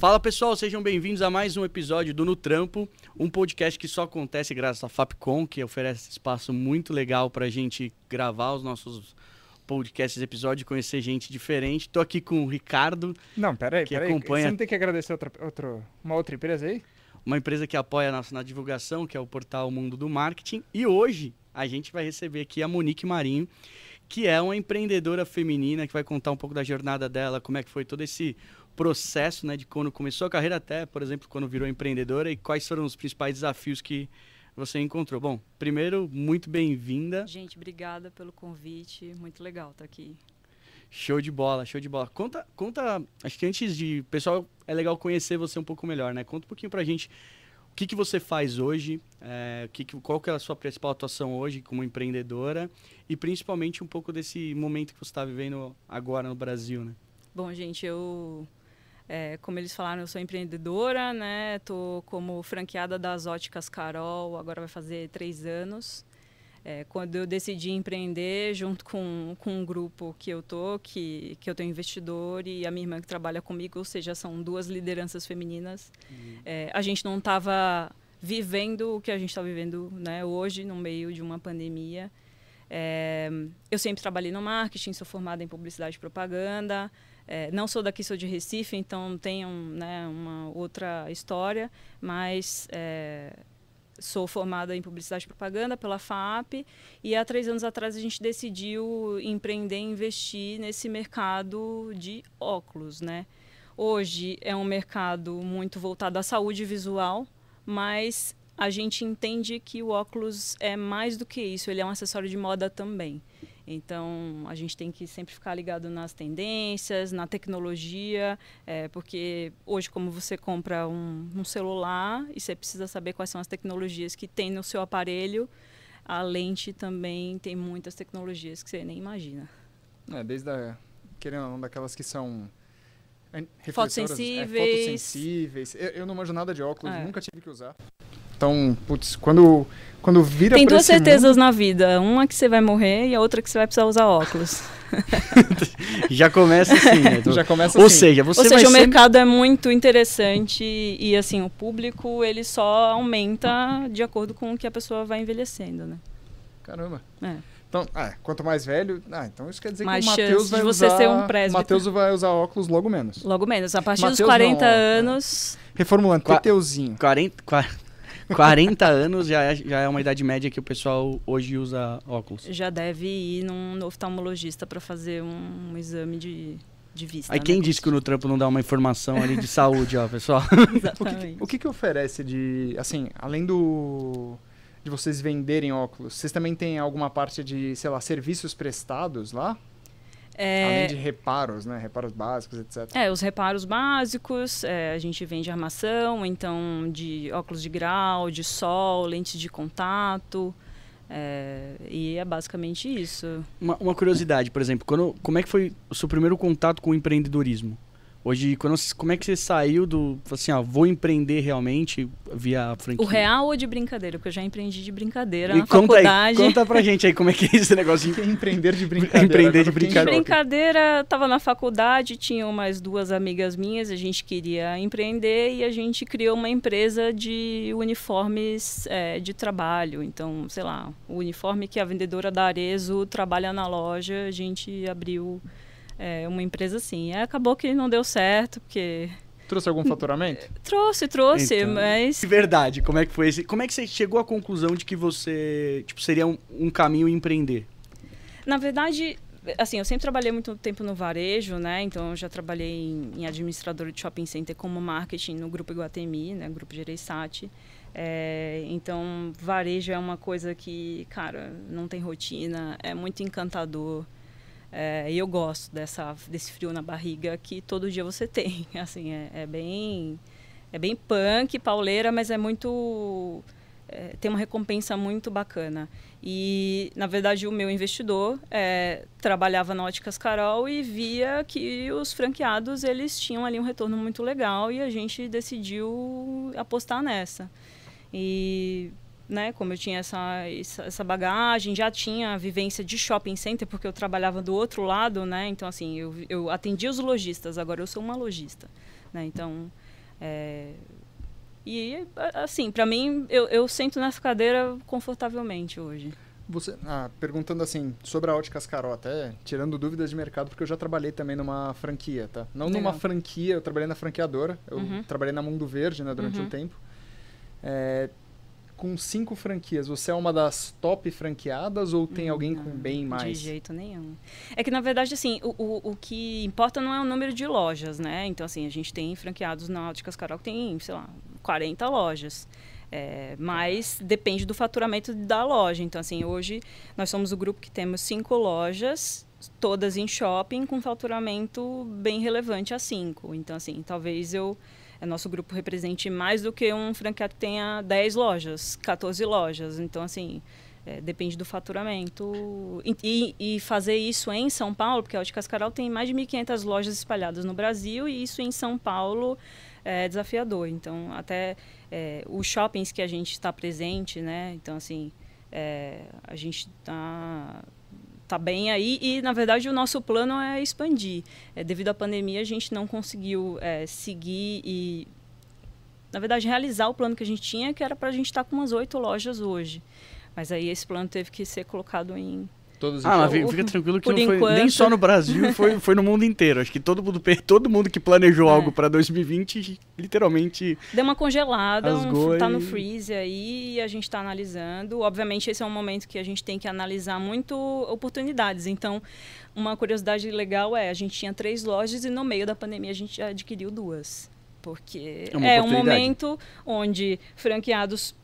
Fala pessoal, sejam bem-vindos a mais um episódio do No Trampo, um podcast que só acontece graças à Fapcom, que oferece espaço muito legal para a gente gravar os nossos podcasts, episódios, conhecer gente diferente. Tô aqui com o Ricardo. Não, peraí, que peraí. acompanha- Você não tem que agradecer outra, outra, uma outra empresa aí? uma empresa que apoia a nossa na divulgação, que é o portal Mundo do Marketing. E hoje a gente vai receber aqui a Monique Marinho, que é uma empreendedora feminina que vai contar um pouco da jornada dela, como é que foi todo esse processo, né, de quando começou a carreira até, por exemplo, quando virou empreendedora e quais foram os principais desafios que você encontrou. Bom, primeiro, muito bem-vinda. Gente, obrigada pelo convite. Muito legal estar aqui. Show de bola, show de bola. Conta, conta, acho que antes de, pessoal, é legal conhecer você um pouco melhor, né? Conta um pouquinho pra gente o que, que você faz hoje, é, que- qual que é a sua principal atuação hoje como empreendedora e principalmente um pouco desse momento que você está vivendo agora no Brasil, né? Bom, gente, eu, é, como eles falaram, eu sou empreendedora, né? Tô como franqueada das óticas Carol, agora vai fazer três anos. É, quando eu decidi empreender, junto com, com um grupo que eu tô, que, que eu tenho investidor e a minha irmã que trabalha comigo, ou seja, são duas lideranças femininas. É, a gente não estava vivendo o que a gente está vivendo né, hoje, no meio de uma pandemia. É, eu sempre trabalhei no marketing, sou formada em publicidade e propaganda. É, não sou daqui, sou de Recife, então tenho né, uma outra história, mas é, sou formada em publicidade e propaganda pela FAP e há três anos atrás a gente decidiu empreender e investir nesse mercado de óculos, né? Hoje é um mercado muito voltado à saúde visual, mas a gente entende que o óculos é mais do que isso, ele é um acessório de moda também. Então, a gente tem que sempre ficar ligado nas tendências, na tecnologia, é, porque hoje, como você compra um, um celular e você precisa saber quais são as tecnologias que tem no seu aparelho, a lente também tem muitas tecnologias que você nem imagina. É, desde a, querendo ou não, daquelas que são Fotossensíveis. É, fotossensíveis. Eu, eu não manjo nada de óculos, É. nunca tive que usar. Então, putz, quando, quando vira Tem duas certezas na vida, uma que você vai morrer e a outra que você vai precisar usar óculos. Já começa assim, né? mundo, já começa Ou assim. seja, você Ou seja, vai o sempre... mercado é muito interessante e assim, o público ele só aumenta de acordo com o que a pessoa vai envelhecendo, né? Caramba. É. Então, ah, quanto mais velho, ah, então isso quer dizer Mais que o chance Matheus de vai você usar... ser um presbítero. Matheus vai usar óculos logo menos. Logo menos, a partir Mateus dos 40 não, ó, anos, Reformulando, Qua- Teteuzinho. 40, qua- 40 anos já é, já é uma idade média que o pessoal hoje usa óculos. já deve ir num oftalmologista para fazer um, um exame de, de vista. Aí né? quem disse que o No Trampo não dá uma informação ali de saúde, ó, pessoal? Exatamente. O que, que oferece de, assim, além do de vocês venderem óculos, vocês também têm alguma parte de, sei lá, serviços prestados lá? É, Além de reparos, né? Reparos básicos, etc. É, os reparos básicos, é, a gente vende armação, então de óculos de grau, de sol, lentes de contato, é, e é basicamente isso. Uma, uma curiosidade, por exemplo, quando, como é que foi o seu primeiro contato com o empreendedorismo? Hoje, quando, você- como é que você saiu do, assim, ó, vou empreender realmente via franquia? O real ou de brincadeira? Porque eu já empreendi de brincadeira E na conta faculdade. aí, conta pra gente aí como é que é esse negócio de... Empreender de brincadeira. Empreender de em De brincadeira. choque. brincadeira, estava na faculdade, tinha umas duas amigas minhas, a gente queria empreender e a gente criou uma empresa de uniformes é, de trabalho. Então, sei lá, o uniforme que a vendedora da Arezo trabalha na loja, a gente abriu é, uma empresa assim. Aí acabou que não deu certo, porque Trouxe algum faturamento? trouxe, trouxe, Então, mas De verdade, como é que foi esse... Como é que você chegou à conclusão de que você, tipo, seria um, um caminho empreender? Na verdade, assim, eu sempre trabalhei muito tempo no varejo, né? Então, eu já trabalhei em, em administrador de shopping center como marketing no Grupo Iguatemi, né? Grupo Gereissati. É, então, varejo é uma coisa que, cara, não tem rotina, é muito encantador. É, e eu gosto dessa, desse frio na barriga que todo dia você tem. Assim, é, é bem... É bem punk, pauleira, mas é muito... é, tem uma recompensa muito bacana. E, na verdade, o meu investidor é, trabalhava na Óticas Carol e via que os franqueados eles tinham ali um retorno muito legal e a gente decidiu apostar nessa. E, né, como eu tinha essa, essa, bagagem, já tinha a vivência de shopping center, porque eu trabalhava do outro lado, né? Então, assim, eu, eu atendia os lojistas, agora eu sou uma lojista, né? Então, É, e, assim, para mim, eu, eu sento nessa cadeira confortavelmente hoje. Você, ah, perguntando assim, sobre a Óticas Carol, até tirando dúvidas de mercado, porque eu já trabalhei também numa franquia, tá? Não Legal. numa franquia, eu trabalhei na franqueadora, eu uhum. trabalhei na Mundo Verde, né, durante uhum. um tempo. É, com cinco franquias, você é uma das top franqueadas ou tem alguém com bem mais? De jeito nenhum. É que, na verdade, assim, o, o, o, que importa não é o número de lojas, né? Então, assim, a gente tem franqueados na Óticas Carol que tem, sei lá, 40 lojas. É, mas depende do faturamento da loja. Então, assim, hoje nós somos o grupo que temos cinco lojas, todas em shopping, com faturamento bem relevante a cinco. Então, assim, talvez eu nosso grupo represente mais do que um franqueado que tenha 10 lojas, 14 lojas. Então, assim, é, depende do faturamento. E, e, fazer isso em São Paulo, porque a Óticas Carol tem mais de 1.500 lojas espalhadas no Brasil, e isso em São Paulo é desafiador. Então, até é, os shoppings que a gente está presente, né? Então, assim, é, a gente está tá bem aí e, na verdade, o nosso plano é expandir. É, devido à pandemia, a gente não conseguiu é, seguir e, na verdade, realizar o plano que a gente tinha, que era para a gente estar tá com umas oito lojas hoje. Mas aí esse plano teve que ser colocado em, Todos ah, mas fica tranquilo que Por não foi enquanto... nem só no Brasil, foi, foi no mundo inteiro. Acho que todo mundo, todo mundo que planejou é. algo para 2020, literalmente. Deu uma congelada, um, tá no freeze aí e a gente está analisando. Obviamente, esse é um momento que a gente tem que analisar muito oportunidades. Então, uma curiosidade legal é: a gente tinha três lojas e no meio da pandemia a gente adquiriu duas. Porque é, é um momento onde franqueados,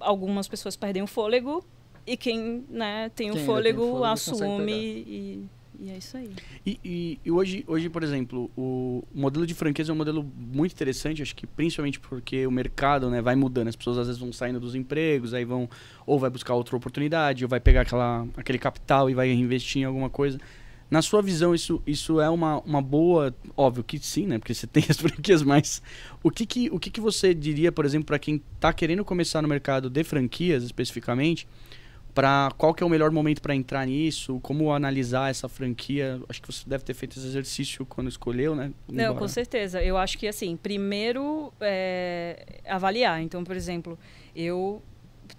algumas pessoas perdem o fôlego e quem né, tem o fôlego, fôlego assume e, e, é isso aí. E, e, e, hoje, hoje, por exemplo, o modelo de franqueza é um modelo muito interessante, acho que principalmente porque o mercado né, vai mudando, as pessoas às vezes vão saindo dos empregos, aí vão ou vai buscar outra oportunidade, ou vai pegar aquela, aquele capital e vai investir em alguma coisa. Na sua visão, isso, isso é uma, uma boa. Óbvio que sim, né? Porque você tem as franquias, mas o que, que, o que, que você diria, por exemplo, para quem está querendo começar no mercado de franquias especificamente? Para qual que é o melhor momento para entrar nisso, como analisar essa franquia. Acho que você deve ter feito esse exercício quando escolheu, né? Não, com certeza. Eu acho que assim, primeiro é, avaliar. Então, por exemplo, eu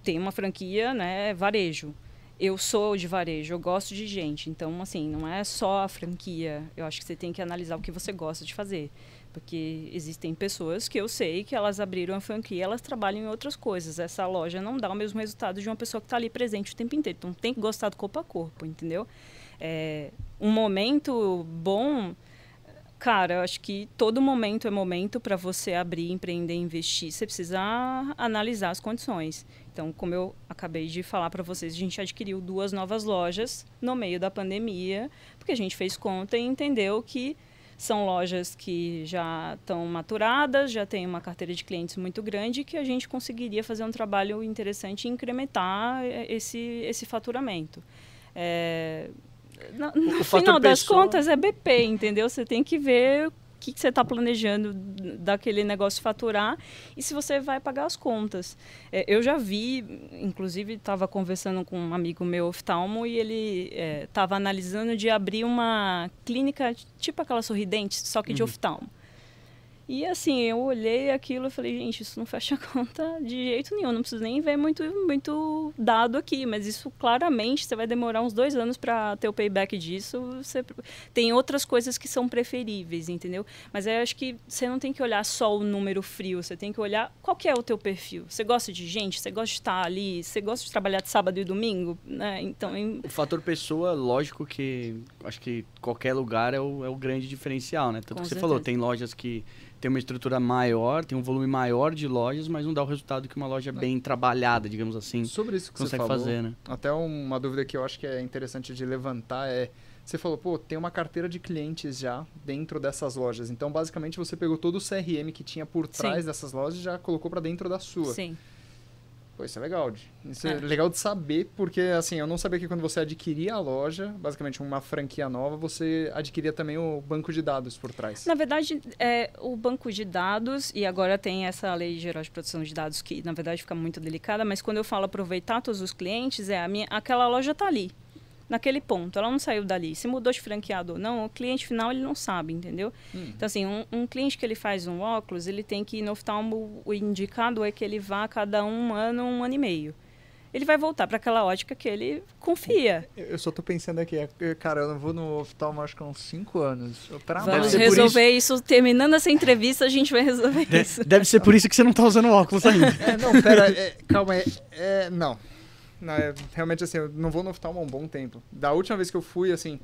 tenho uma franquia, né, varejo. Eu sou de varejo, eu gosto de gente. Então, assim, não é só a franquia. Eu acho que você tem que analisar o que você gosta de fazer. Porque existem pessoas que eu sei que elas abriram a franquia, elas trabalham em outras coisas. Essa loja não dá o mesmo resultado de uma pessoa que está ali presente o tempo inteiro. Então tem que gostar do corpo a corpo, entendeu? É, um momento bom, cara, eu acho que todo momento é momento para você abrir, empreender, investir. Você precisa analisar as condições. Então, como eu acabei de falar para vocês, a gente adquiriu duas novas lojas no meio da pandemia, porque a gente fez conta e entendeu que são lojas que já estão maturadas, já tem uma carteira de clientes muito grande, que a gente conseguiria fazer um trabalho interessante e incrementar eh, esse, esse faturamento. É, no, no final das pessoa... contas, é BP, entendeu? Você tem que ver que, que você está planejando daquele negócio faturar e se você vai pagar as contas. É, eu já vi, inclusive estava conversando com um amigo meu oftalmo e ele estava é, analisando de abrir uma clínica tipo aquela sorridente, só que de uhum. oftalmo. E assim, eu olhei aquilo e falei, gente, isso não fecha conta de jeito nenhum, não preciso nem ver muito, muito dado aqui, mas isso claramente você vai demorar uns dois anos para ter o payback disso. Você, tem outras coisas que são preferíveis, entendeu? Mas eu acho que você não tem que olhar só o número frio, você tem que olhar qual que é o teu perfil. Você gosta de gente, você gosta de estar ali, você gosta de trabalhar de sábado e domingo, né? Então, em... O fator pessoa, lógico que acho que qualquer lugar é o, é o grande diferencial, né? Tanto Com que você falou, tem lojas que tem uma estrutura maior, tem um volume maior de lojas, mas não dá o resultado que uma loja bem trabalhada, digamos assim, Sobre isso que consegue você falou, fazer, né? Até uma dúvida que eu acho que é interessante de levantar é você falou, pô, tem uma carteira de clientes já dentro dessas lojas. Então, basicamente, você pegou todo o CRM que tinha por trás Sim. dessas lojas e já colocou para dentro da sua. Sim. Pô, isso é legal. Isso é. é. legal de saber, porque assim, eu não sabia que quando você adquiria a loja, basicamente uma franquia nova, você adquiria também o banco de dados por trás. Na verdade, é, o banco de dados, e agora tem essa lei geral de proteção de dados que, na verdade, fica muito delicada, mas quando eu falo aproveitar todos os clientes, é a minha, aquela loja está ali. Naquele ponto. Ela não saiu dali. Se mudou de franqueado ou não, o cliente final ele não sabe, entendeu? Hum. Então, assim, um, um, cliente que ele faz um óculos, ele tem que ir no oftalmo, o indicado é que ele vá a cada um ano, um ano e meio ele vai voltar para aquela ótica que ele confia. Eu só tô pensando aqui, é, cara, eu não vou no oftalmo acho que há uns 5 anos. Vamos resolver isso. isso. Terminando essa entrevista, a gente vai resolver de isso. Deve ser por isso que você não tá usando óculos ainda. é, não, pera, é, calma, é, é não. É, realmente assim, eu não vou no oftalmo há um bom tempo. Da última vez que eu fui, assim,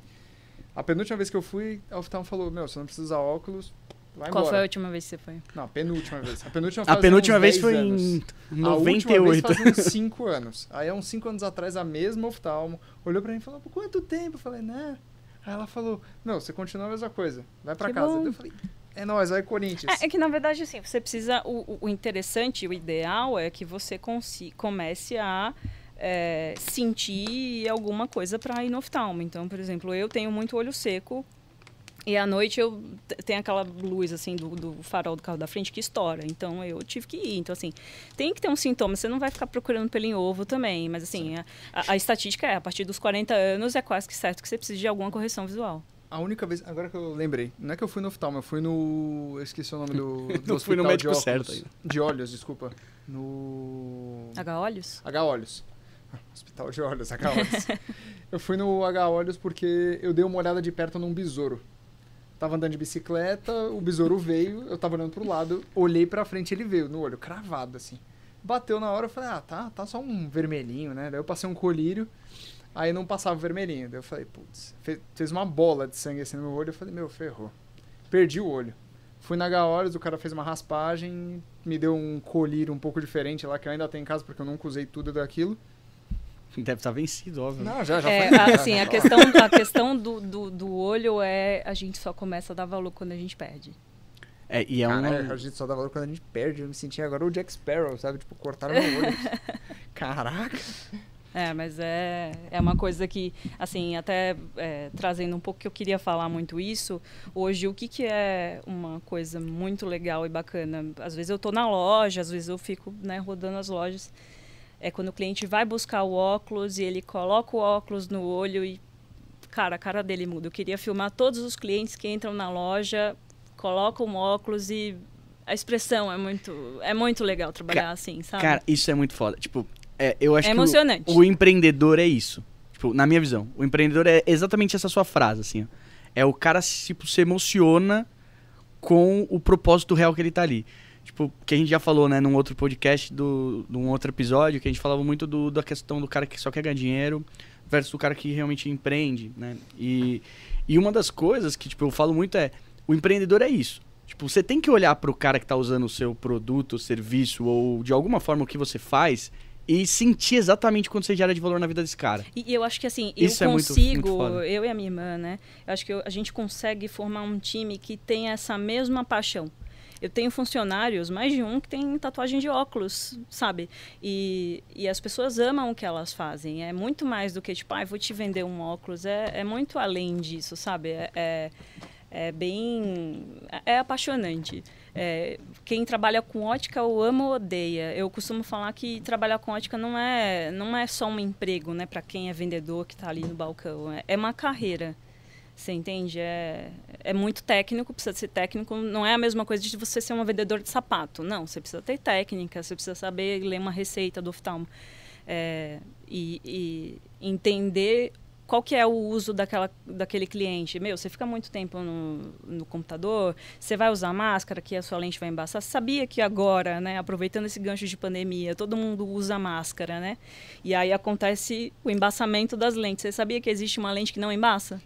a penúltima vez que eu fui, a oftalmo falou, meu, você não precisa usar óculos, Vai Qual embora. foi a última vez que você foi? Não, a penúltima vez. A penúltima, a penúltima vez foi anos. em 98. A última vez faz uns 5 anos. Aí, há uns 5 anos atrás, a mesma oftalmo olhou pra mim e falou, por quanto tempo? Eu falei, né? Aí ela falou, não, você continua a mesma coisa. Vai pra que casa. Bom. Eu falei, é nóis, vai Corinthians. É, é, que, na verdade, assim, você precisa... O, o interessante, o ideal é que você comece a... É, sentir alguma coisa para ir no oftalmo. Então, por exemplo, eu tenho muito olho seco e à noite eu tem aquela luz assim do, do, farol do carro da frente que estoura. Então eu tive que ir. Então assim, tem que ter um sintoma. Você não vai ficar procurando pelo em ovo também, mas assim, a, a, a, estatística é a partir dos 40 anos é quase que certo que você precisa de alguma correção visual. A única vez, agora que eu lembrei, não é que eu fui no oftalmo, eu fui no, eu esqueci o nome do, do hospital fui no médico de óculos, certo aí. de olhos, desculpa, no H olhos. Hospital de olhos, H olhos. eu fui no H olhos porque eu dei uma olhada de perto num besouro. Tava andando de bicicleta, o besouro veio, eu tava olhando pro lado, olhei pra frente ele veio no olho, cravado assim. Bateu na hora, eu falei, ah, tá, tá só um vermelhinho, né? Daí eu passei um colírio, aí não passava o vermelhinho. Daí eu falei, putz, fez uma bola de sangue assim no meu olho, eu falei, meu, ferrou. Perdi o olho. Fui na H o cara fez uma raspagem, me deu um colírio um pouco diferente lá, que eu ainda tenho em casa, porque eu nunca usei tudo daquilo. Deve estar vencido, óbvio. Não, já, já é, foi. Assim, a questão, a questão do, do, do, olho é a gente só começa a dar valor quando a gente perde. É, e é Cara, um... a gente só dá valor quando a gente perde. Eu me senti agora o Jack Sparrow, sabe? Tipo, cortaram meu olho. Caraca! É, mas é, é uma coisa que, assim, até é, trazendo um pouco que eu queria falar muito isso, hoje o que, que é uma coisa muito legal e bacana? Às vezes eu estou na loja, às vezes eu fico né, rodando as lojas é quando o cliente vai buscar o óculos e ele coloca o óculos no olho e, cara, a cara dele muda. Eu queria filmar todos os clientes que entram na loja, colocam o óculos e a expressão é muito, é muito legal trabalhar Ca assim, sabe? Cara, isso é muito foda. Tipo, é, eu acho é que emocionante. O, o, empreendedor é isso. Tipo, na minha visão, o empreendedor é exatamente essa sua frase, assim. Ó. É o cara, tipo, se emociona com o propósito real que ele tá ali tipo, que a gente já falou, né, num outro podcast, do, num outro episódio, que a gente falava muito do, da questão do cara que só quer ganhar dinheiro versus o cara que realmente empreende, né? E, e uma das coisas que, tipo, eu falo muito é, o empreendedor é isso. Tipo, você tem que olhar para o cara que está usando o seu produto, serviço ou de alguma forma o que você faz e sentir exatamente quanto você gera de valor na vida desse cara. E eu acho que assim, Isso eu consigo, é muito, muito eu e a minha irmã, né? Eu acho que eu, a gente consegue formar um time que tem essa mesma paixão. Eu tenho funcionários, mais de um, que tem tatuagem de óculos, sabe? E, e as pessoas amam o que elas fazem. É muito mais do que, tipo, ah, vou te vender um óculos. É, é muito além disso, sabe? É, é, é bem. É apaixonante. É, quem trabalha com ótica o ama ou odeia. Eu costumo falar que trabalhar com ótica não é, não é só um emprego, né, para quem é vendedor que está ali no balcão. É, é uma carreira. Você entende? É, é muito técnico, precisa ser técnico. Não é a mesma coisa de você ser um vendedor de sapato. Não, você precisa ter técnica, você precisa saber ler uma receita do oftalmo. É, e, e, entender qual que é o uso daquela, daquele cliente. Meu, você fica muito tempo no, no computador, você vai usar máscara, que a sua lente vai embaçar. Você sabia que agora, né, aproveitando esse gancho de pandemia, todo mundo usa máscara, né? E aí acontece o embaçamento das lentes. Você sabia que existe uma lente que não embaça?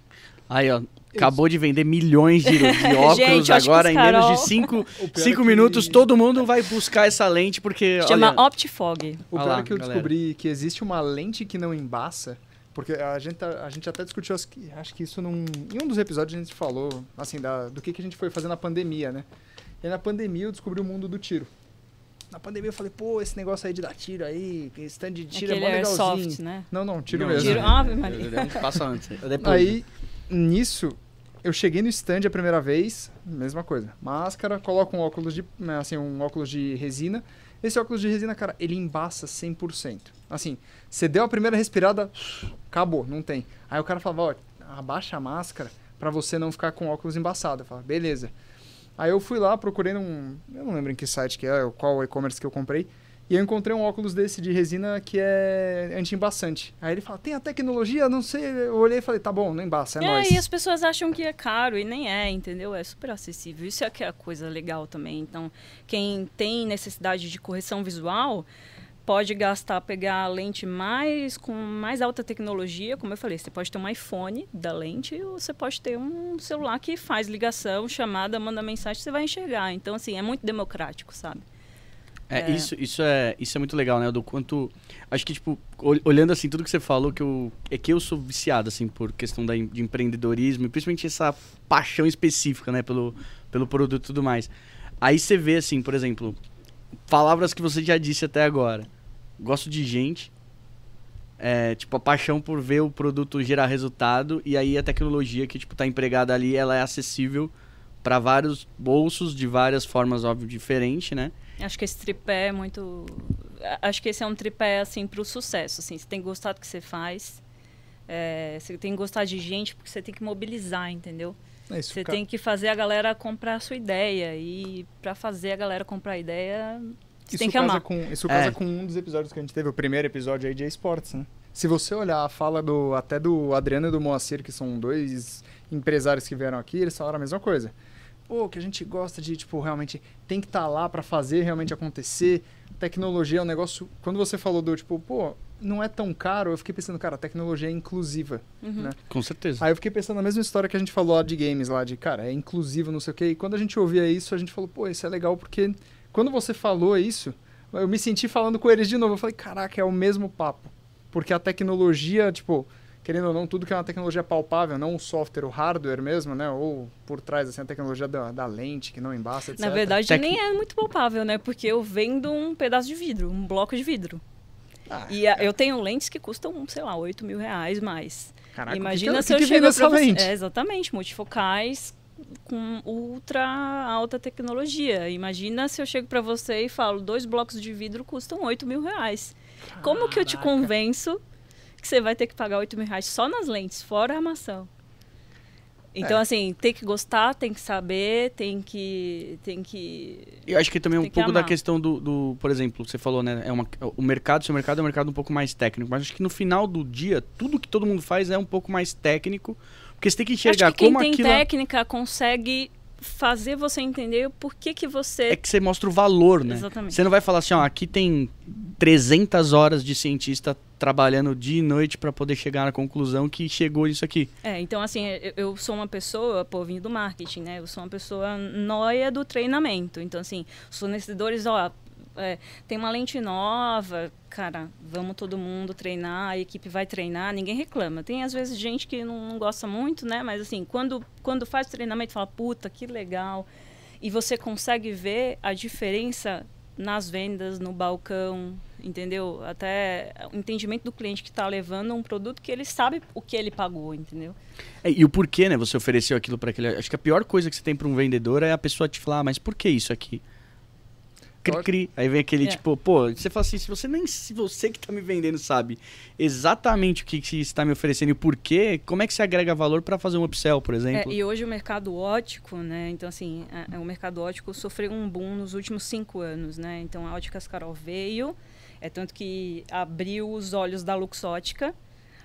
Aí, ó. Acabou de vender milhões de, de óculos Gente, agora em menos de 5 cinco, minutos. Que... Todo mundo vai buscar essa lente porque. Chama olha... OptiFog. O pior é que eu galera. descobri que existe uma lente que não embaça. Porque a gente, a gente até discutiu, acho que isso num, em um dos episódios a gente falou, assim, da, do que, que a gente foi fazer na pandemia, né? E na pandemia eu descobri o mundo do tiro. Na pandemia eu falei, pô, esse negócio aí de dar tiro aí, stand de tiro Aquele é mó legalzinho. Soft, né? Não, não, tiro não, mesmo. Tiro, Ave Maria. Passa antes. Depois. Aí, nisso, eu cheguei no stand a primeira vez, mesma coisa. Máscara, coloco um óculos de, né, assim, um óculos de resina. Esse óculos de resina, cara, ele embaça 100%. Assim, você deu a primeira respirada, acabou, não tem. Aí o cara falava, ó, abaixa a máscara para você não ficar com óculos embaçado. Eu falava, beleza. Aí eu fui lá, procurei num, eu não lembro em que site que é, qual e-commerce que eu comprei. E eu encontrei um óculos desse de resina que é anti-embaçante. Aí ele fala, tem a tecnologia? Não sei. Eu olhei e falei, tá bom, não embaça, é, é nóis. E as pessoas acham que é caro e nem é, entendeu? É super acessível. Isso é que é a coisa legal também. Então, quem tem necessidade de correção visual pode gastar, pegar a lente mais com mais alta tecnologia, como eu falei, você pode ter um iPhone da lente ou você pode ter um celular que faz ligação, chamada, manda mensagem, você vai enxergar. Então, assim, é muito democrático, sabe? É, é, Isso, isso, é, isso é muito legal, né? Do quanto. Acho que, tipo, olhando assim, tudo que você falou, que eu, é que eu sou viciado, assim, por questão da, de empreendedorismo, e principalmente essa paixão específica, né, pelo, pelo produto e tudo mais. Aí você vê, assim, por exemplo, palavras que você já disse até agora. Gosto de gente. É, tipo, a paixão por ver o produto gerar resultado, e aí a tecnologia que, tipo, tá empregada ali, ela é acessível para vários bolsos, de várias formas, óbvio, diferentes, né? Acho que esse tripé é muito. Acho que esse é um tripé assim para o sucesso. Assim, você tem que gostar do que você faz. É, você tem que gostar de gente porque você tem que mobilizar, entendeu? É isso, você cara. tem que fazer a galera comprar a sua ideia e para fazer a galera comprar a ideia, você isso tem que amar. Com, isso casa é. com um dos episódios que a gente teve, o primeiro episódio aí de esportes, né? Se você olhar a fala do até do Adriano e do Moacir, que são dois empresários que vieram aqui, eles falaram a mesma coisa pô, que a gente gosta de, tipo, realmente tem que estar tá lá para fazer realmente acontecer. Tecnologia é um negócio. Quando você falou do, tipo, pô, não é tão caro, eu fiquei pensando, cara, a tecnologia é inclusiva, uhum. né? Com certeza. Aí eu fiquei pensando na mesma história que a gente falou lá de games, lá de, cara, é inclusivo, não sei o quê. E quando a gente ouvia isso, a gente falou, pô, isso é legal, porque quando você falou isso, eu me senti falando com eles de novo. Eu falei, caraca, é o mesmo papo. Porque a tecnologia, tipo, querendo ou não, tudo que é uma tecnologia palpável, não o software, o hardware mesmo, né? Ou por trás, assim, a tecnologia da, da lente, que não embaça, etc. Na verdade, Tec... nem é muito palpável, né? Porque eu vendo um pedaço de vidro, um bloco de vidro. Ah, e a, eu tenho lentes que custam, sei lá, 8 mil reais mais. Caraca, Imagina que, se que eu chego pra você... É, exatamente, multifocais com ultra alta tecnologia. Imagina se eu chego para você e falo, dois blocos de vidro custam 8 mil reais. Caraca. Como que eu te convenço que você vai ter que pagar 8 mil reais só nas lentes, fora a armação. Então, é. assim, tem que gostar, tem que saber, tem que. Tem que Eu acho que também um pouco da questão do, do, Por exemplo, você falou, né? É uma, o mercado, seu mercado é um mercado um pouco mais técnico. Mas acho que no final do dia, tudo que todo mundo faz é um pouco mais técnico. Porque você tem que enxergar acho que como quem aquilo. tem técnica consegue fazer você entender por que, que você. É que você mostra o valor, né? Exatamente. Você não vai falar assim, ó, aqui tem 300 horas de cientista trabalhando dia e noite para poder chegar na conclusão que chegou isso aqui. É, então assim, eu, eu sou uma pessoa, pô, do marketing, né? Eu sou uma pessoa noia do treinamento. Então assim, os fornecedores, ó, é, tem uma lente nova, cara, vamos todo mundo treinar, a equipe vai treinar, ninguém reclama. Tem às vezes gente que não, não gosta muito, né? Mas assim, quando, quando faz treinamento, fala, puta, que legal. E você consegue ver a diferença nas vendas, no balcão, entendeu? Até o entendimento do cliente que está levando um produto que ele sabe o que ele pagou, entendeu? É, e o porquê, né? Você ofereceu aquilo para aquele. Acho que a pior coisa que você tem para um vendedor é a pessoa te falar, ah, mas por que isso aqui? Cri, cri. Aí vem aquele é. tipo, pô, você fala assim, se você nem se você que tá me vendendo sabe exatamente o que, que está me oferecendo e por quê, como é que você agrega valor para fazer um upsell, por exemplo? É, e hoje o mercado ótico, né? Então assim, a, a, o mercado ótico sofreu um boom nos últimos cinco anos, né? Então a Óticas Carol veio, é tanto que abriu os olhos da Luxótica.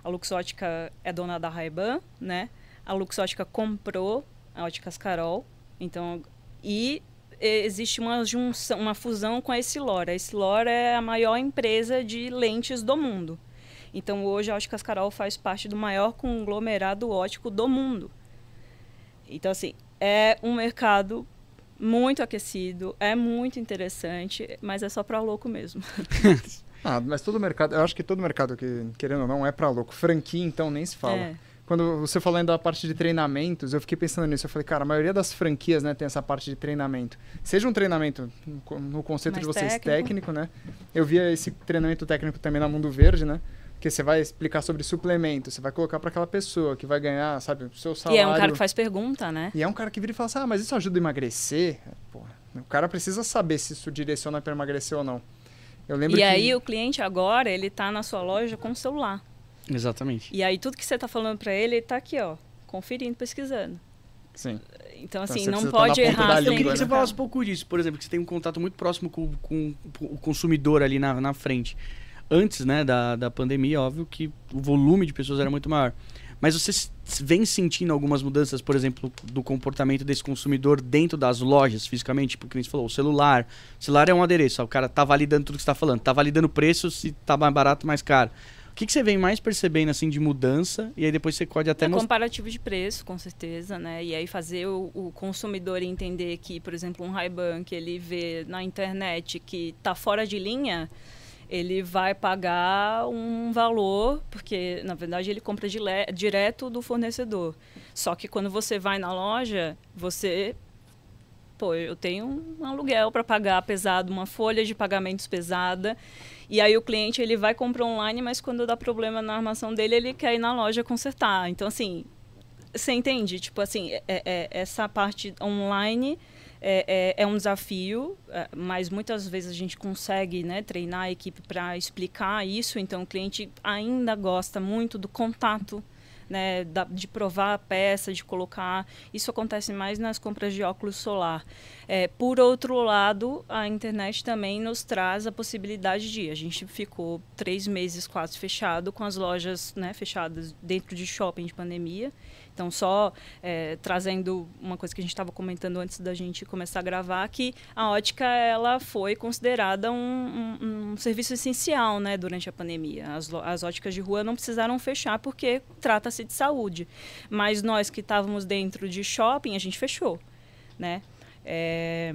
A Luxótica é dona da Ray-Ban, né? A Luxótica comprou a Óticas Carol, então e existe uma junção, uma fusão com a Essilor. A Essilor é a maior empresa de lentes do mundo. Então hoje a Óticas Carol faz parte do maior conglomerado ótico do mundo. Então assim, é um mercado muito aquecido, é muito interessante, mas é só para louco mesmo. ah, mas todo mercado, eu acho que todo mercado que querendo ou não é para louco. Franquia então nem se fala. É quando você falou ainda da parte de treinamentos, eu fiquei pensando nisso. Eu falei, cara, a maioria das franquias né, tem essa parte de treinamento. Seja um treinamento no conceito Mais de vocês técnico. técnico, né? Eu via esse treinamento técnico também na Mundo Verde, né? Porque você vai explicar sobre suplemento, você vai colocar para aquela pessoa que vai ganhar, sabe, o seu salário. E é um cara que faz pergunta, né? E é um cara que vira e fala assim, ah, mas isso ajuda a emagrecer? Pô, o cara precisa saber se isso direciona para emagrecer ou não. Eu lembro e que... aí o cliente agora, ele tá na sua loja com o celular. Exatamente. E aí tudo que você está falando para ele, ele tá aqui, ó, conferindo, pesquisando. Sim. Então, então assim, então, não pode errar. Eu queria que você né? falasse um pouco disso, por exemplo, que você tem um contato muito próximo com, com, com o consumidor ali na, na frente. Antes né, da, da pandemia, óbvio que o volume de pessoas era muito maior. Mas você vem sentindo algumas mudanças, por exemplo, do comportamento desse consumidor dentro das lojas, fisicamente? Tipo, que a gente falou, o celular. O celular é um adereço, o cara tá validando tudo que você está falando. Tá validando o preço, se tá mais barato, mais caro que, que você vem mais percebendo assim de mudança? E aí depois você pode até é comparativo de preço, com certeza, né? E aí fazer o, o consumidor entender que, por exemplo, um Ray-Ban que ele vê na internet que está fora de linha, ele vai pagar um valor, porque na verdade ele compra direto do fornecedor. Só que quando você vai na loja, você pô, eu tenho um aluguel para pagar pesado, uma folha de pagamentos pesada. E aí o cliente ele vai comprar online, mas quando dá problema na armação dele, ele quer ir na loja consertar. Então, assim, você entende? Tipo assim, é, é, essa parte online é, é, é um desafio, é, mas muitas vezes a gente consegue né, treinar a equipe para explicar isso. Então, o cliente ainda gosta muito do contato né, de provar a peça, de colocar. Isso acontece mais nas compras de óculos solar. É, por outro lado, a internet também nos traz a possibilidade de. A gente ficou três meses quase fechado, com as lojas né, fechadas dentro de shopping de pandemia. Então, só é, trazendo uma coisa que a gente estava comentando antes da gente começar a gravar, que a ótica ela foi considerada um, um, um serviço essencial né, durante a pandemia. As, as óticas de rua não precisaram fechar porque trata-se de saúde. Mas nós que estávamos dentro de shopping, a gente fechou. Né? É,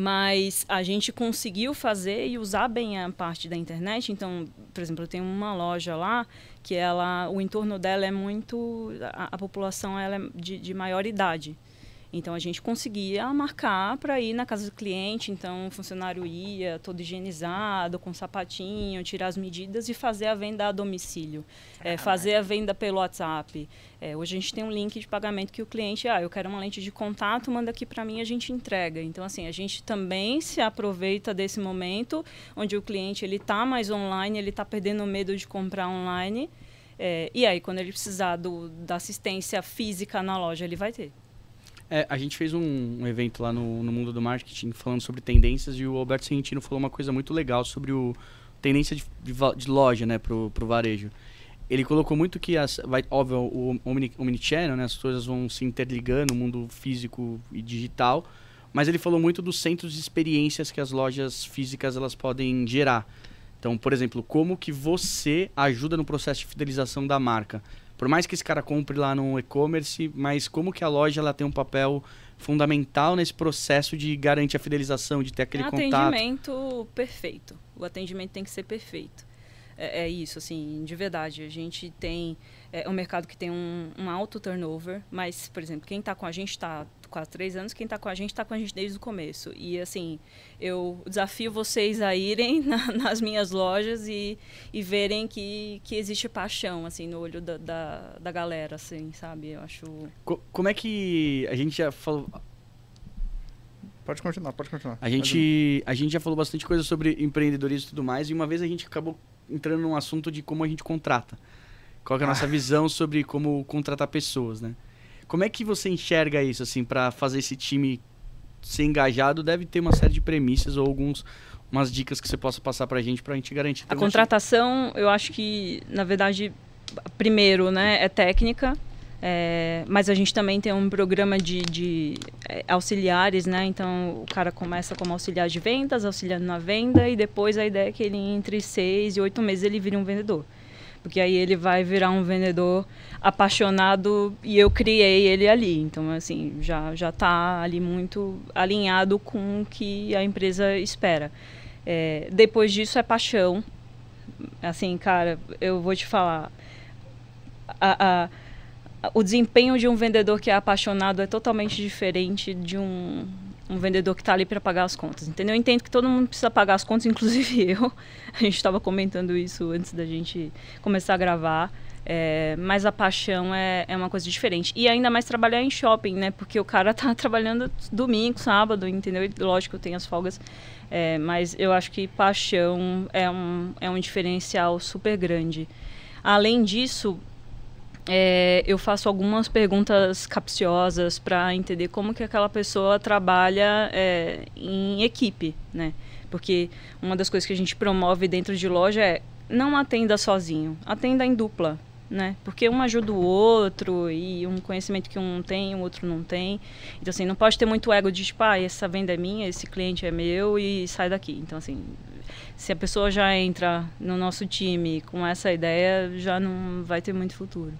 mas a gente conseguiu fazer e usar bem a parte da internet. Então, por exemplo, eu tenho uma loja lá que ela, o entorno dela é muito, a, a população ela é de, de maior idade. Então a gente conseguia marcar para ir na casa do cliente, então o funcionário ia todo higienizado, com sapatinho, tirar as medidas e fazer a venda a domicílio. É, fazer a venda pelo WhatsApp. É, hoje a gente tem um link de pagamento que o cliente, ah, eu quero uma lente de contato, manda aqui para mim, a gente entrega. Então assim, a gente também se aproveita desse momento onde o cliente ele está mais online, ele está perdendo o medo de comprar online. É, e aí, quando ele precisar do, da assistência física na loja, ele vai ter. É, a gente fez um, um evento lá no, no, mundo do marketing falando sobre tendências e o Alberto Sorrentino falou uma coisa muito legal sobre o tendência de, de, de loja, né, pro, pro varejo. Ele colocou muito que, as, vai, óbvio, o, omni, omnichannel, né, as coisas vão se interligando, o mundo físico e digital, mas ele falou muito dos centros de experiências que as lojas físicas elas podem gerar. Então, por exemplo, como que você ajuda no processo de fidelização da marca? Por mais que esse cara compre lá no e-commerce, mas como que a loja ela tem um papel fundamental nesse processo de garantir a fidelização, de ter aquele é contato? Atendimento perfeito. O atendimento tem que ser perfeito. É, é isso, assim, de verdade. A gente tem é um mercado que tem um, um alto turnover, mas, por exemplo, quem está com a gente está quase três anos, quem está com a gente está com a gente desde o começo. E assim, eu desafio vocês a irem na, nas minhas lojas e, e verem que, que existe paixão, assim, no olho da, da, da galera, assim, sabe? Eu acho... como é que a gente já falou... Pode continuar, pode continuar. A gente, a gente já falou bastante coisa sobre empreendedorismo e tudo mais, e uma vez a gente acabou entrando num assunto de como a gente contrata. Qual é a nossa ah. visão sobre como contratar pessoas, né? Como é que você enxerga isso, assim, para fazer esse time ser engajado? Deve ter uma série de premissas ou alguns umas dicas que você possa passar para a gente para a gente garantir. A contratação, eu acho que, na verdade, primeiro, né, é técnica. É, mas a gente também tem um programa de, de é, auxiliares, né? Então o cara começa como auxiliar de vendas, auxiliando na venda, e depois a ideia é que ele entre seis e oito meses ele vire um vendedor porque aí ele vai virar um vendedor apaixonado e eu criei ele ali. Então, assim, já já está ali muito alinhado com o que a empresa espera. É, depois disso é paixão. Assim, cara, eu vou te falar. A, a, o desempenho de um vendedor que é apaixonado é totalmente diferente de um um vendedor que está ali para pagar as contas, entendeu? Eu entendo que todo mundo precisa pagar as contas, inclusive eu. A gente estava comentando isso antes da gente começar a gravar. É, mas a paixão é, é uma coisa diferente. E ainda mais trabalhar em shopping, né? Porque o cara tá trabalhando domingo, sábado, entendeu? E, lógico, tenho as folgas. É, mas eu acho que paixão é um, é um diferencial super grande. Além disso, é, eu faço algumas perguntas capciosas para entender como que aquela pessoa trabalha é, em equipe, né? Porque uma das coisas que a gente promove dentro de loja é não atenda sozinho, atenda em dupla né? Porque um ajuda o outro e um conhecimento que um tem, o outro não tem. Então, assim, não pode ter muito ego de, tipo, ah, essa venda é minha, esse cliente é meu e sai daqui. Então, assim, se a pessoa já entra no nosso time com essa ideia, já não vai ter muito futuro.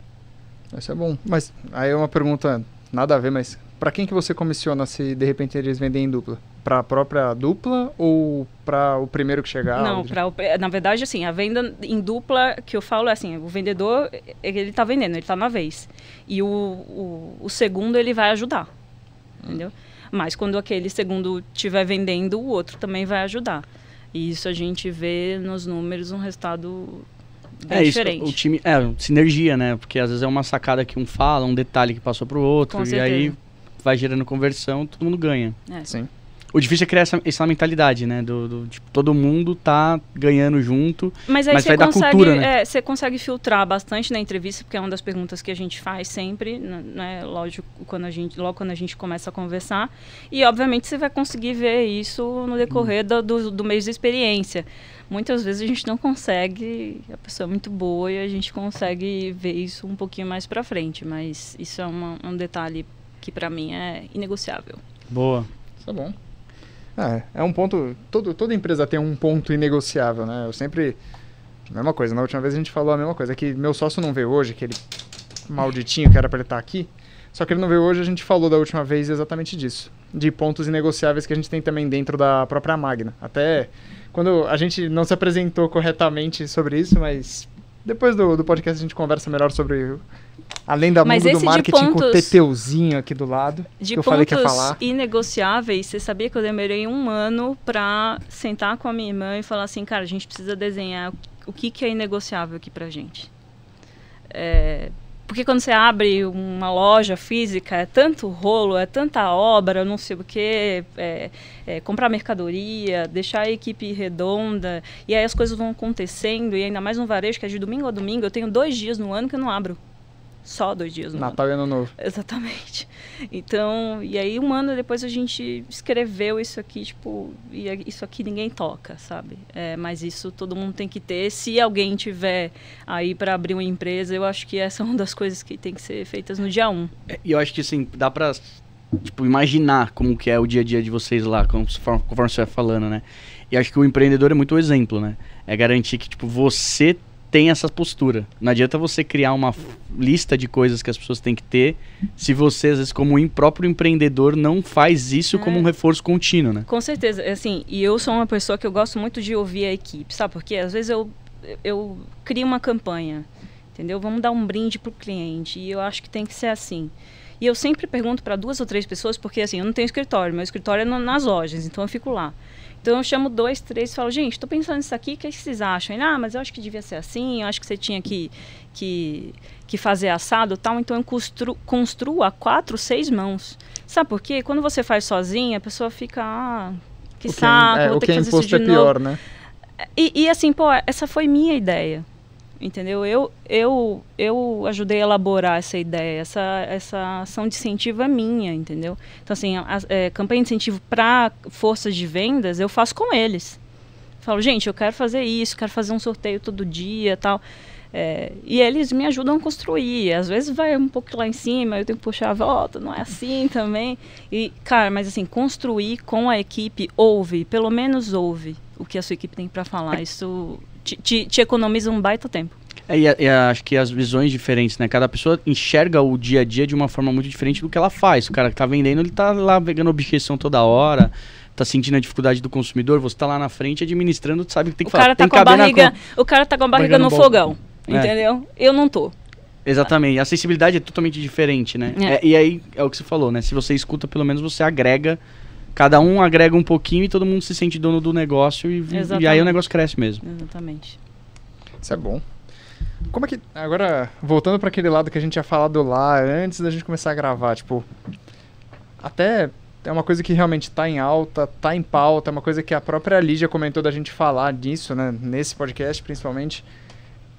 Isso é bom. Mas aí é uma pergunta nada a ver, mas para quem que você comissiona se de repente eles vendem em dupla? Para a própria dupla ou para o primeiro que chegar? Não, pra, na verdade, assim, a venda em dupla que eu falo é assim, o vendedor, ele está vendendo, ele está na vez. E o, o, o, segundo, ele vai ajudar, hum. entendeu? Mas quando aquele segundo estiver vendendo, o outro também vai ajudar. E isso a gente vê nos números um resultado bem é, diferente. Isso, o time, é, sinergia, né? Porque às vezes é uma sacada que um fala, um detalhe que passou para o outro, Com e certeza. aí vai gerando conversão, todo mundo ganha. É. Sim. O difícil é criar essa, essa mentalidade, né? Do, do tipo, todo mundo tá ganhando junto, mas, aí mas vai consegue, dar cultura, né? É, você consegue filtrar bastante na entrevista, porque é uma das perguntas que a gente faz sempre, né? Lógico, quando a gente, logo quando a gente começa a conversar. E, obviamente, você vai conseguir ver isso no decorrer hum. do, do, do mês de experiência. Muitas vezes a gente não consegue, a pessoa é muito boa e a gente consegue ver isso um pouquinho mais para frente, mas isso é uma, um detalhe que para mim é inegociável. Boa. Tá bom. É, é um ponto. Todo, toda empresa tem um ponto inegociável, né? Eu sempre. Mesma coisa, na última vez a gente falou a mesma coisa. É que meu sócio não veio hoje, aquele malditinho que era para ele estar tá aqui. Só que ele não veio hoje, a gente falou da última vez exatamente disso. De pontos inegociáveis que a gente tem também dentro da própria Magna. Até quando a gente não se apresentou corretamente sobre isso, mas depois do, do podcast a gente conversa melhor sobre Além da Mas mundo do marketing pontos, com o Teteuzinho aqui do lado, de que eu falei que ia falar. inegociáveis, você sabia que eu demorei um ano para sentar com a minha irmã e falar assim, cara, a gente precisa desenhar o que, que é inegociável aqui pra gente. É, porque quando você abre uma loja física, é tanto rolo, é tanta obra, não sei o que, é, é, comprar mercadoria, deixar a equipe redonda, e aí as coisas vão acontecendo, e ainda mais no varejo, que é de domingo a domingo, eu tenho dois dias no ano que eu não abro só dois dias no Natal ano. e Ano Novo. Exatamente. Então, e aí um ano depois a gente escreveu isso aqui, tipo, isso aqui ninguém toca, sabe? É, mas isso todo mundo tem que ter. Se alguém tiver aí para abrir uma empresa, eu acho que essa é uma das coisas que tem que ser feitas no dia 1. Um. É, e eu acho que assim, dá para tipo, imaginar como que é o dia a dia de vocês lá, conforme, conforme você vai falando, né? E acho que o empreendedor é muito o exemplo, né? É garantir que, tipo, você tem essa postura. Não adianta você criar uma lista de coisas que as pessoas têm que ter se você, às vezes, como um próprio empreendedor, não faz isso é. como um reforço contínuo, né? Com certeza. Assim, e eu sou uma pessoa que eu gosto muito de ouvir a equipe, sabe? Porque às vezes eu, eu crio uma campanha, entendeu? Vamos dar um brinde pro cliente e eu acho que tem que ser assim. E eu sempre pergunto para duas ou três pessoas, porque assim, eu não tenho escritório, meu escritório é no, nas lojas, então eu fico lá. Então eu chamo dois, três e falo, gente, estou pensando nisso aqui, o que, é que vocês acham? E, ah, mas eu acho que devia ser assim, eu acho que você tinha que, que, que fazer assado tal. Então eu constru, construo a quatro, seis mãos. Sabe por quê? Quando você faz sozinha, a pessoa fica, ah, que o saco, é, vou ter que, que fazer isso de é novo. Pior, né? E, e assim, pô, essa foi minha ideia entendeu? Eu, eu, eu ajudei a elaborar essa ideia, essa, essa ação de incentivo é minha, entendeu? Então, assim, a, a é, campanha de incentivo para forças de vendas, eu faço com eles. Falo, gente, eu quero fazer isso, quero fazer um sorteio todo dia tal. É, e eles me ajudam a construir. Às vezes vai um pouco lá em cima, eu tenho que puxar a volta, não é assim também. E, cara, mas assim, construir com a equipe, ouve, pelo menos ouve o que a sua equipe tem para falar. Isso te, te, economiza um baita tempo. É, e, e, acho que as visões diferentes, né? Cada pessoa enxerga o dia a dia de uma forma muito diferente do que ela faz. O cara que tá vendendo, ele tá lá pegando objeção toda hora, tá sentindo a dificuldade do consumidor, você tá lá na frente administrando, tu sabe que tem que o cara Tá com a barriga, o cara tá com a barriga, no, no fogão, é. entendeu? Eu não tô. Exatamente. A sensibilidade é totalmente diferente, né? É. É, e aí é o que você falou, né? Se você escuta, pelo menos você agrega cada um agrega um pouquinho e todo mundo se sente dono do negócio e, e aí o negócio cresce mesmo. Exatamente. Isso é bom. Como é que. Agora, voltando para aquele lado que a gente tinha falado lá antes da gente começar a gravar, tipo. Até é uma coisa que realmente está em alta, está em pauta, é uma coisa que a própria Lígia comentou da gente falar disso, né? Nesse podcast, principalmente.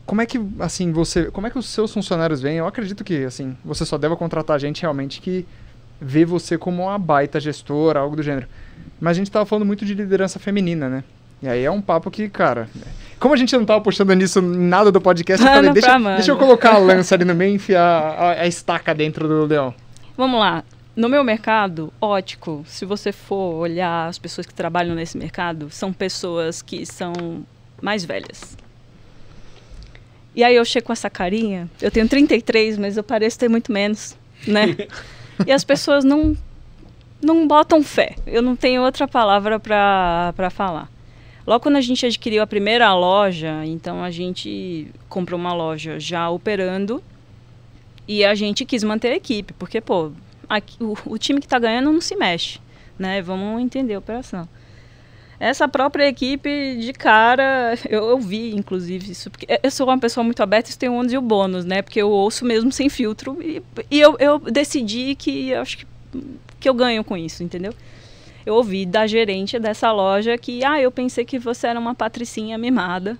Como é que, assim, você. Como é que os seus funcionários vêm? Eu acredito que, assim, você só deva contratar gente realmente que vê você como uma baita gestora, algo do gênero. Mas a gente estava falando muito de liderança feminina, né? E aí é um papo que, cara. Como a gente não tava postando nisso nada do podcast, eu falei, deixa, deixa eu colocar a lança ali no meio e enfiar a, a estaca dentro do leão. Vamos lá. No meu mercado ótico, se você for olhar as pessoas que trabalham nesse mercado, são pessoas que são mais velhas. E aí eu chego com essa carinha, eu tenho 33, mas eu pareço ter muito menos, né? e as pessoas não não botam fé. Eu não tenho outra palavra para falar. Logo quando a gente adquiriu a primeira loja, então a gente comprou uma loja já operando e a gente quis manter a equipe, porque, pô, aqui, o, o, time que está ganhando não se mexe, né? Vamos entender a operação. Essa própria equipe, de cara, eu, eu vi, inclusive, isso. Porque eu sou uma pessoa muito aberta, isso tem o ônus e o bônus, né? Porque eu ouço mesmo sem filtro. E, e eu, eu decidi que eu acho que, que eu ganho com isso, entendeu? Eu ouvi da gerente dessa loja que, ah, eu pensei que você era uma patricinha mimada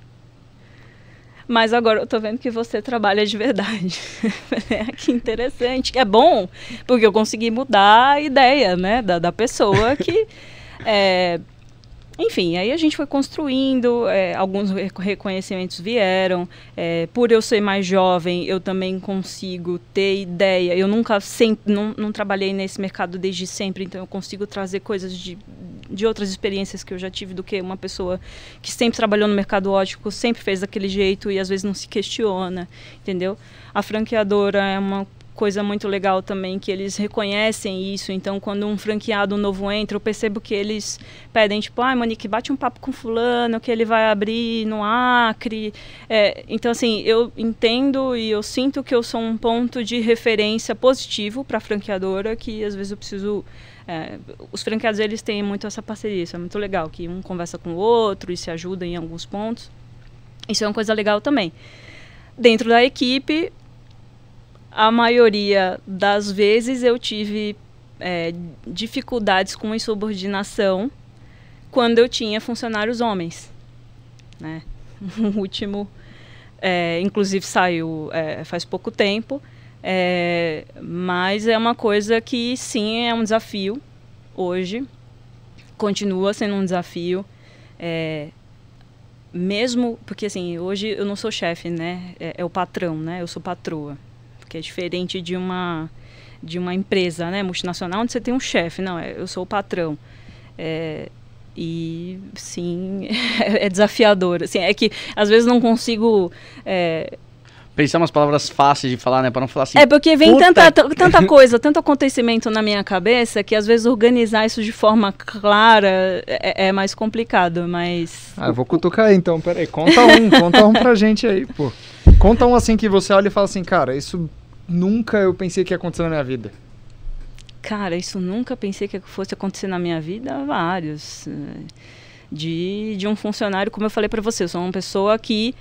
mas agora eu tô vendo que você trabalha de verdade. é, que interessante. É bom, porque eu consegui mudar a ideia, né, da, da pessoa que... É, enfim, aí a gente foi construindo, é, alguns reconhecimentos vieram. É, por eu ser mais jovem, eu também consigo ter ideia. Eu nunca sempre, não, não trabalhei nesse mercado desde sempre, então eu consigo trazer coisas de, de outras experiências que eu já tive do que uma pessoa que sempre trabalhou no mercado ótico, sempre fez daquele jeito e às vezes não se questiona, entendeu? A franqueadora é uma coisa muito legal também que eles reconhecem isso. Então, quando um franqueado novo entra, eu percebo que eles pedem, tipo, ah, Monique, bate um papo com fulano que ele vai abrir no Acre. É, então, assim, eu entendo e eu sinto que eu sou um ponto de referência positivo para a franqueadora, que às vezes eu preciso... É, os franqueados, eles têm muito essa parceria, isso é muito legal, que um conversa com o outro e se ajuda em alguns pontos. Isso é uma coisa legal também. Dentro da equipe, a maioria das vezes eu tive é, dificuldades com insubordinação quando eu tinha funcionários homens. Né? O último, é, inclusive, saiu é, faz pouco tempo, é, mas é uma coisa que sim é um desafio hoje, continua sendo um desafio. É, mesmo porque assim hoje eu não sou chefe né é, é o patrão né eu sou patroa que é diferente de uma de uma empresa, né, multinacional, onde você tem um chefe. Não, é, eu sou o patrão. É, e sim, é desafiador. Assim, é que às vezes não consigo é, pensar umas palavras fáceis de falar, né? Para não falar assim. É porque vem tanta, tanta coisa, tanto acontecimento na minha cabeça que às vezes organizar isso de forma clara é, é mais complicado, mas. Ah, eu vou cutucar aí então, peraí. Conta um, conta um pra gente aí, pô. Conta um assim que você olha e fala assim, cara, isso nunca eu pensei que ia acontecer na minha vida? Cara, isso nunca pensei que fosse acontecer na minha vida. Vários. Eh, de, de um funcionário, como eu falei para você, eu sou uma pessoa que,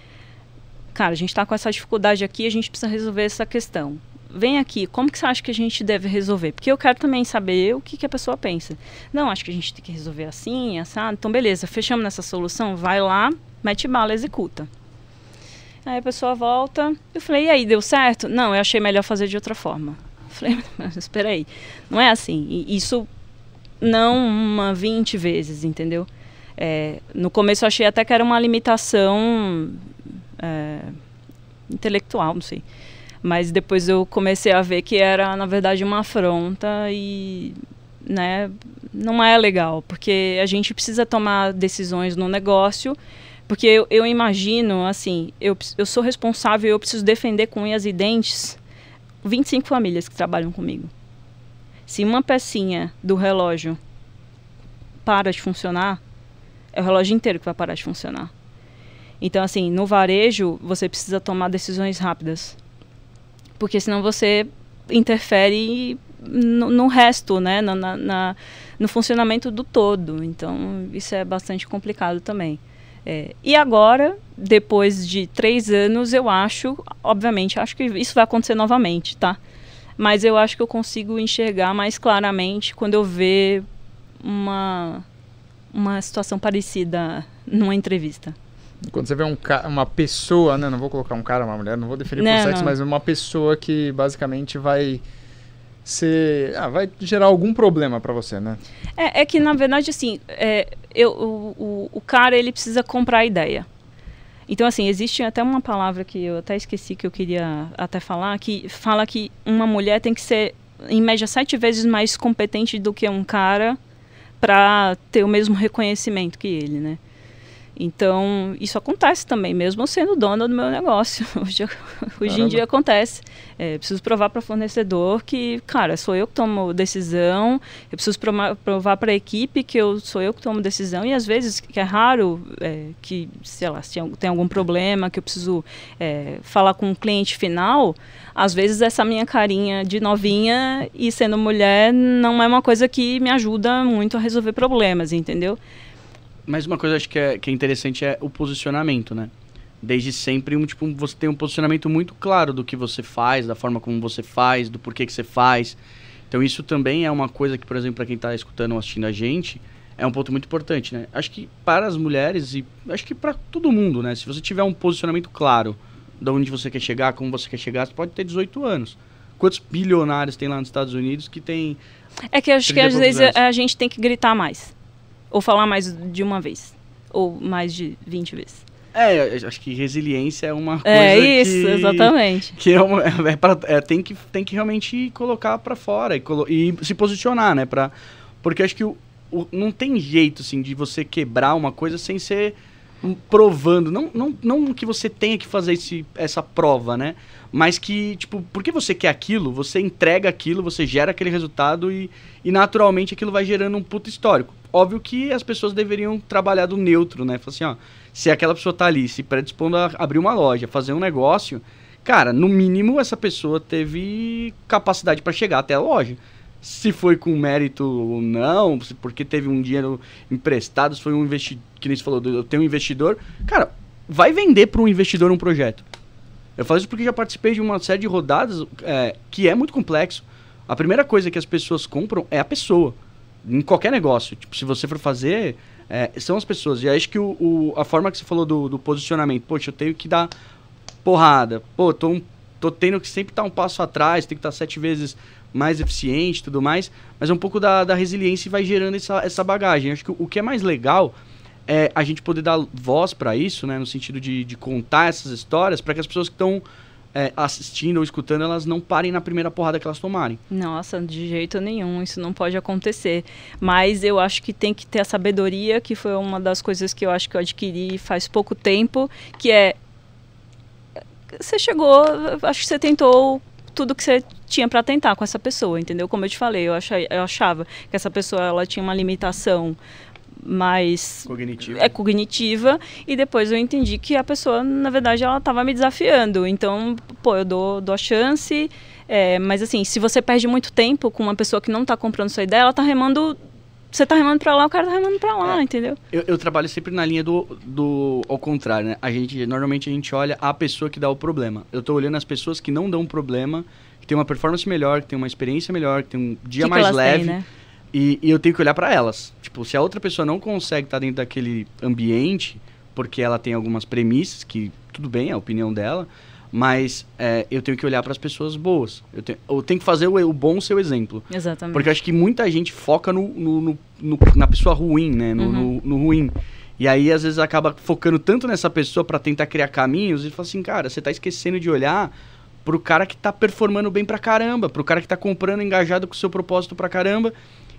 cara, a gente está com essa dificuldade aqui, a gente precisa resolver essa questão. Vem aqui, como que você acha que a gente deve resolver? Porque eu quero também saber o que, que a pessoa pensa. Não, acho que a gente tem que resolver assim, assado. Então, beleza, fechamos nessa solução, vai lá, mete bala, executa. Aí a pessoa volta. Eu falei, e aí, deu certo? Não, eu achei melhor fazer de outra forma. Eu falei, mas espera aí. Não é assim. E isso não uma 20 vezes, entendeu? É, no começo eu achei até que era uma limitação é, intelectual, não sei. Mas depois eu comecei a ver que era, na verdade, uma afronta e né, não é legal, porque a gente precisa tomar decisões no negócio porque eu, eu imagino, assim, eu, eu sou responsável, eu preciso defender com unhas e dentes 25 famílias que trabalham comigo. Se uma pecinha do relógio para de funcionar, é o relógio inteiro que vai parar de funcionar. Então, assim, no varejo, você precisa tomar decisões rápidas. Porque senão você interfere no, no resto, né? Na, na, na, no funcionamento do todo. Então, isso é bastante complicado também. É, e agora, depois de três anos, eu acho, obviamente, acho que isso vai acontecer novamente, tá? Mas eu acho que eu consigo enxergar mais claramente quando eu ver uma, uma situação parecida numa entrevista. Quando você vê um uma pessoa, né? Não vou colocar um cara, uma mulher, não vou definir não, por sexo, não. mas uma pessoa que basicamente vai ser. Ah, vai gerar algum problema para você, né? É, é, que, na verdade, assim, é, eu, o, o cara ele precisa comprar a ideia. Então, assim, existe até uma palavra que eu até esqueci que eu queria até falar, que fala que uma mulher tem que ser, em média, sete vezes mais competente do que um cara para ter o mesmo reconhecimento que ele, né? Então, isso acontece também, mesmo sendo dona do meu negócio. Hoje, hoje em dia acontece. É, preciso provar para o fornecedor que, cara, sou eu que tomo decisão. Eu preciso provar para a equipe que eu sou eu que tomo decisão. E às vezes, que é raro é, que, sei lá, se tem algum problema, que eu preciso é, falar com um cliente final, às vezes essa minha carinha de novinha e sendo mulher não é uma coisa que me ajuda muito a resolver problemas, entendeu? Mas uma coisa acho que é, que é interessante é o posicionamento, né? Desde sempre, um, tipo, você tem um posicionamento muito claro do que você faz, da forma como você faz, do porquê que você faz. Então isso também é uma coisa que, por exemplo, para quem está escutando ou assistindo a gente, é um ponto muito importante, né? Acho que para as mulheres e acho que para todo mundo, né? Se você tiver um posicionamento claro de onde você quer chegar, como você quer chegar, você pode ter 18 anos. Quantos bilionários tem lá nos Estados Unidos que tem. É que acho que às vezes a gente tem que gritar mais. Ou falar mais de uma vez. Ou mais de 20 vezes. É, acho que resiliência é uma é coisa É isso, que, exatamente. Que é, uma, é, pra, é tem, que, tem que realmente colocar para fora e, colo e, se posicionar, né? Pra, porque acho que o, o, não tem jeito, assim, de você quebrar uma coisa sem ser provando. Não, não, não que você tenha que fazer esse, essa prova, né? Mas que, tipo, porque você quer aquilo, você entrega aquilo, você gera aquele resultado e, e naturalmente aquilo vai gerando um puto histórico. Óbvio que as pessoas deveriam trabalhar do neutro, né? Falar assim, ó, se aquela pessoa tá ali se predispondo a abrir uma loja, fazer um negócio, cara, no mínimo essa pessoa teve capacidade para chegar até a loja. Se foi com mérito ou não, porque teve um dinheiro emprestado, se foi um investidor, que nem você falou, eu tenho um investidor, cara, vai vender para um investidor um projeto. Eu falo isso porque já participei de uma série de rodadas é, que é muito complexo. A primeira coisa que as pessoas compram é a pessoa em qualquer negócio. Tipo, se você for fazer, é, são as pessoas. E acho que o, o, a forma que você falou do, do, posicionamento, poxa, eu tenho que dar porrada. Pô, tô, tô tendo que sempre estar um passo atrás, tem que estar sete vezes mais eficiente tudo mais. Mas é um pouco da, da resiliência e vai gerando essa, essa bagagem. Acho que o, o que é mais legal é a gente poder dar voz para isso, né? No sentido de, de contar essas histórias para que as pessoas que estão é, assistindo ou escutando, elas não parem na primeira porrada que elas tomarem. Nossa, de jeito nenhum, isso não pode acontecer. Mas eu acho que tem que ter a sabedoria, que foi uma das coisas que eu acho que eu adquiri faz pouco tempo, que é você chegou, acho que você tentou tudo que você tinha para tentar com essa pessoa, entendeu? Como eu te falei, eu, achei, eu achava que essa pessoa ela tinha uma limitação mais cognitiva. é cognitiva e depois eu entendi que a pessoa na verdade ela estava me desafiando então pô eu dou, dou a chance é, mas assim se você perde muito tempo com uma pessoa que não está comprando sua ideia ela está remando você tá remando para lá, o cara tá remando para lá, é, entendeu? Eu, eu, trabalho sempre na linha do, do ao contrário, né? A gente normalmente a gente olha a pessoa que dá o problema. Eu tô olhando as pessoas que não dão problema, que tem uma performance melhor, que tem uma experiência melhor, que tem um dia que mais leve. Né? E, e eu tenho que olhar para elas. Tipo, se a outra pessoa não consegue estar tá dentro daquele ambiente, porque ela tem algumas premissas, que tudo bem, é a opinião dela, mas é, eu tenho que olhar para as pessoas boas. Eu tenho, eu tenho que fazer o, o bom seu exemplo. Exatamente. Porque eu acho que muita gente foca no, no, no, no na pessoa ruim, né? No, uhum. no, ruim. E aí, às vezes, acaba focando tanto nessa pessoa para tentar criar caminhos e fala assim, cara, você tá esquecendo de olhar pro cara que tá performando bem pra caramba, pro cara que tá comprando engajado com o seu propósito pra caramba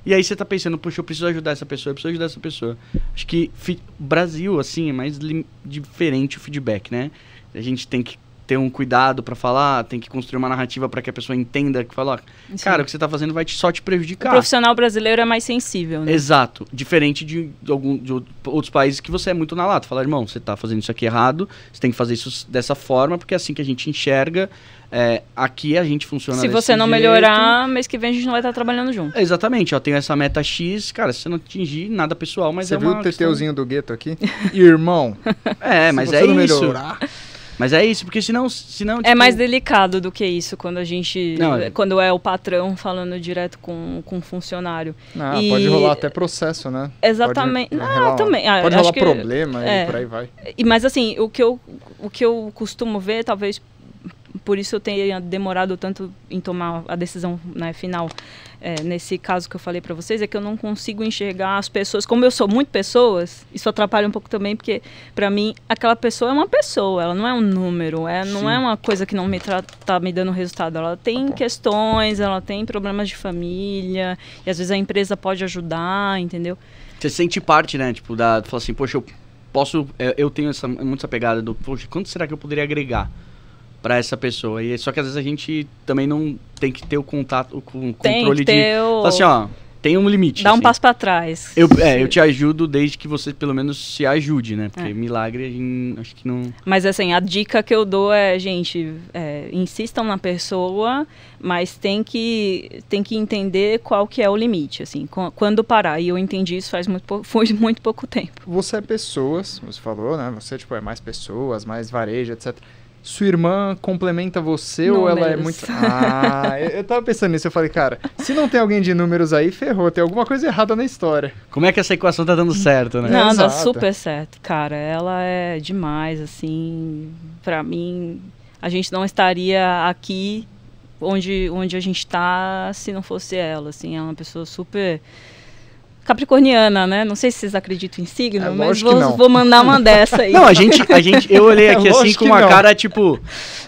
e aí você tá pensando, puxa, eu preciso ajudar essa pessoa, eu preciso ajudar essa pessoa. Acho que Brasil, assim, é mais diferente o feedback, né? A gente tem que ter um cuidado para falar, tem que construir uma narrativa para que a pessoa entenda que fala, cara, o que você tá fazendo vai te, só te prejudicar. O profissional brasileiro é mais sensível, né? Exato. Diferente de, de, algum, de outros países que você é muito na lata. Fala, irmão, você tá fazendo isso aqui errado, você tem que fazer isso dessa forma, porque é assim que a gente enxerga. É, aqui a gente funciona Se você não jeito. melhorar, mês que vem a gente não vai estar trabalhando junto. Exatamente, ó, tenho essa meta X, cara, se você não atingir nada pessoal, mas você é viu o teteuzinho do gueto aqui? Irmão. É, mas é isso. Melhorar... Mas é isso, porque senão. senão é tipo... É mais delicado do que isso quando a gente. Não, é... Quando é o patrão falando direto com, com o funcionário. Ah, e... pode rolar até processo, né? Exatamente. Pode, não, também. Ah, pode rolar que... problema é... e por aí vai. E, mas assim, o que, eu, o que eu costumo ver, talvez por isso eu tenha demorado tanto em tomar a decisão né, final. É, nesse caso que eu falei para vocês é que eu não consigo enxergar as pessoas como eu sou muito pessoas isso atrapalha um pouco também porque para mim aquela pessoa é uma pessoa ela não é um número é não é uma coisa que não me tá me dando resultado. Ela tem tá questões ela tem problemas de família e às vezes a empresa pode ajudar entendeu? Você sente parte né tipo da fala assim poxa eu posso é, eu tenho essa muito essa pegada do poxa quanto será que eu poderia agregar para essa pessoa. E só que às vezes a gente também não tem que ter o contato, o controle de, o... assim, ó, tem um limite. Dá assim. um passo para trás. Eu, é, eu te ajudo desde que você pelo menos se ajude, né? Porque é. milagre acho que não. Mas assim, a dica que eu dou é, gente, é, insistam na pessoa, mas tem que tem que entender qual que é o limite, assim, quando parar. E eu entendi isso faz muito foi muito pouco tempo. Você é pessoas, você falou, né? Você tipo é mais pessoas, mais varejo, etc sua irmã complementa você números. ou ela é muito. Ah, eu, eu tava pensando nisso. Eu falei, cara, se não tem alguém de números aí, ferrou. Tem alguma coisa errada na história. Como é que essa equação tá dando certo, né? Não, dá super certo, cara. Ela é demais, assim. Pra mim, a gente não estaria aqui onde, onde a gente tá se não fosse ela, assim. É uma pessoa super capricorniana, né? Não sei se vocês acreditam em signo, é, mas vou, vou, mandar uma dessa aí. Não, a gente, a gente eu olhei aqui é, assim com uma não. cara tipo,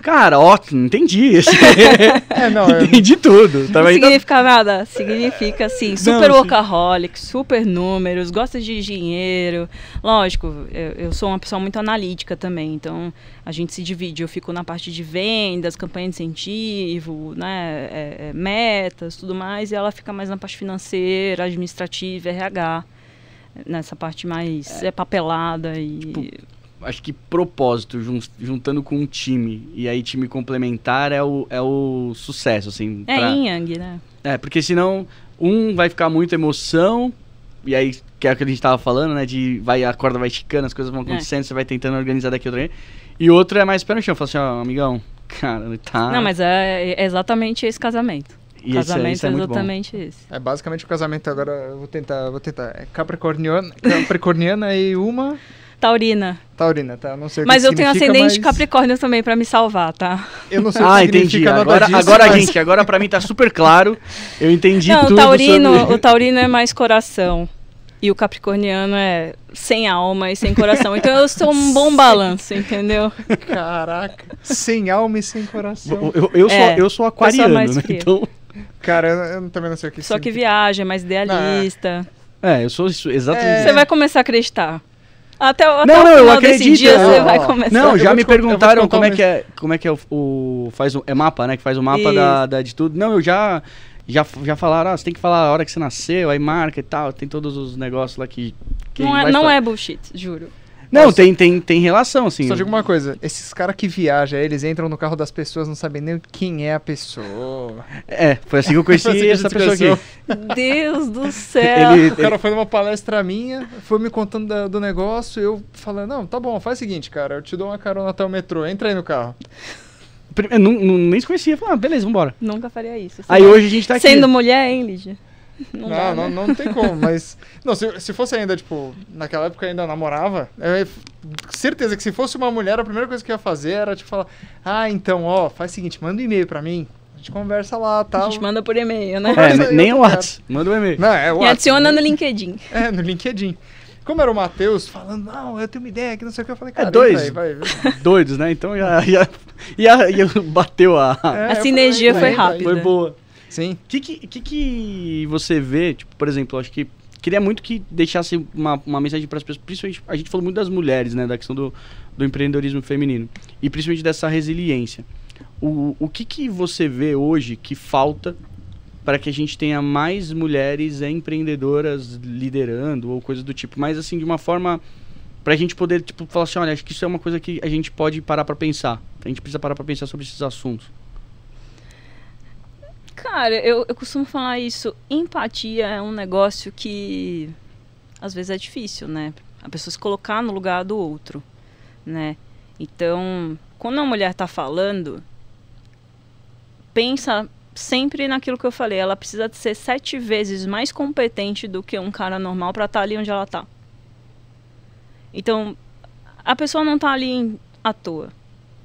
cara, ótimo, entendi. é, não, entendi tudo. Não significa nada. Significa, assim, super não, workaholic, super números, gosta de dinheiro. Lógico, eu, eu sou uma pessoa muito analítica também, então a gente se divide. Eu fico na parte de vendas, campanha de incentivo, né, é, é, metas, tudo mais, e ela fica mais na parte financeira, administrativa, RH, nessa parte mais é. papelada e. Tipo, acho que propósito, juntando com um time, e aí time complementar é o, é o sucesso, assim. É pra... Yang, né? É, porque senão um vai ficar muito emoção, e aí, que é o que a gente tava falando, né? De vai, a corda vai esticando, as coisas vão é. acontecendo, é. você vai tentando organizar daqui outra vez. E outro é mais pé no chão, fala assim, ó, amigão, cara, tá. Não, mas é, é exatamente esse casamento. E casamento esse, esse é, é exatamente isso. É basicamente o casamento agora, eu vou tentar, vou tentar. É capricorniana, capricorniana e uma Taurina. Taurina, tá? Não sei o Mas que eu tenho ascendente mas... Capricórnio também para me salvar, tá? Eu não sei ah, o que entendi. Agora, disso, agora mas... gente, agora para mim tá super claro. Eu entendi não, tudo. O taurino, sobre... o taurino é mais coração. E o capricorniano é sem alma e sem coração. Então eu sou um bom balanço, entendeu? Caraca, sem alma e sem coração. Eu, eu, é, sou, eu sou aquariano, né? Então... Cara, eu, eu, também não sei o que Só que viaja, é mais idealista. É, eu sou isso, exatamente. É... Você vai começar a acreditar. Até, até não, o não, eu acredito. dia não, você vai começar. Não, já me perguntaram como é que é, como é que é o, o faz o, é mapa, né, que faz o mapa da, da, de tudo. Não, eu já já, já falaram, ah, você tem que falar a hora que você nasceu, aí marca e tal, tem todos os negócios lá que. que não é, não é bullshit, juro. Não, tem, tem, tem relação, assim. Só digo uma coisa, esses caras que viajam, eles entram no carro das pessoas, não sabem nem quem é a pessoa. É, foi assim que eu conheci assim essa pessoa aqui. Deus do céu! Ele, o cara foi numa palestra minha, foi me contando da, do negócio, eu falando, não, tá bom, faz o seguinte, cara, eu te dou uma carona até o metrô, entra aí no carro. Eu não, não, nem se conhecia. Falei, ah, beleza, vambora. Nunca faria isso. Aí hoje a gente tá aqui. Sendo mulher, hein, Lígia? Não, não, dá, não, né? não, tem como, mas. Não, se, se fosse ainda, tipo, naquela época ainda namorava, eu, certeza que se fosse uma mulher, a primeira coisa que eu ia fazer era, tipo, falar: Ah, então, ó, faz o seguinte, manda um e-mail pra mim. A gente conversa lá, tal. A gente manda por e-mail, né? É, nem o WhatsApp. Manda um e-mail. Não, é o WhatsApp. E adiciona no LinkedIn. É, no LinkedIn. Como era o Matheus falando, não, eu tenho uma ideia que não sei o que, eu falei, cara, é dois, vai, vai. doidos, né? Então já, já, já, já bateu a... É, a sinergia foi rápida. Foi boa. Sim. O que, que, que, você vê, tipo, por exemplo, acho que queria muito que deixasse uma, uma mensagem para as pessoas, principalmente, a gente falou muito das mulheres, né, da questão do, do empreendedorismo feminino, e principalmente dessa resiliência. O, o que, que você vê hoje que falta para que a gente tenha mais mulheres empreendedoras liderando ou coisa do tipo, mas assim, de uma forma para a gente poder tipo falar assim, olha, acho que isso é uma coisa que a gente pode parar para pensar. A gente precisa parar para pensar sobre esses assuntos. Cara, eu, eu costumo falar isso. Empatia é um negócio que às vezes é difícil, né? A pessoa se colocar no lugar do outro, né? Então, quando uma mulher está falando, pensa sempre naquilo que eu falei. Ela precisa de ser sete vezes mais competente do que um cara normal para estar tá ali onde ela está. Então, a pessoa não está ali à toa.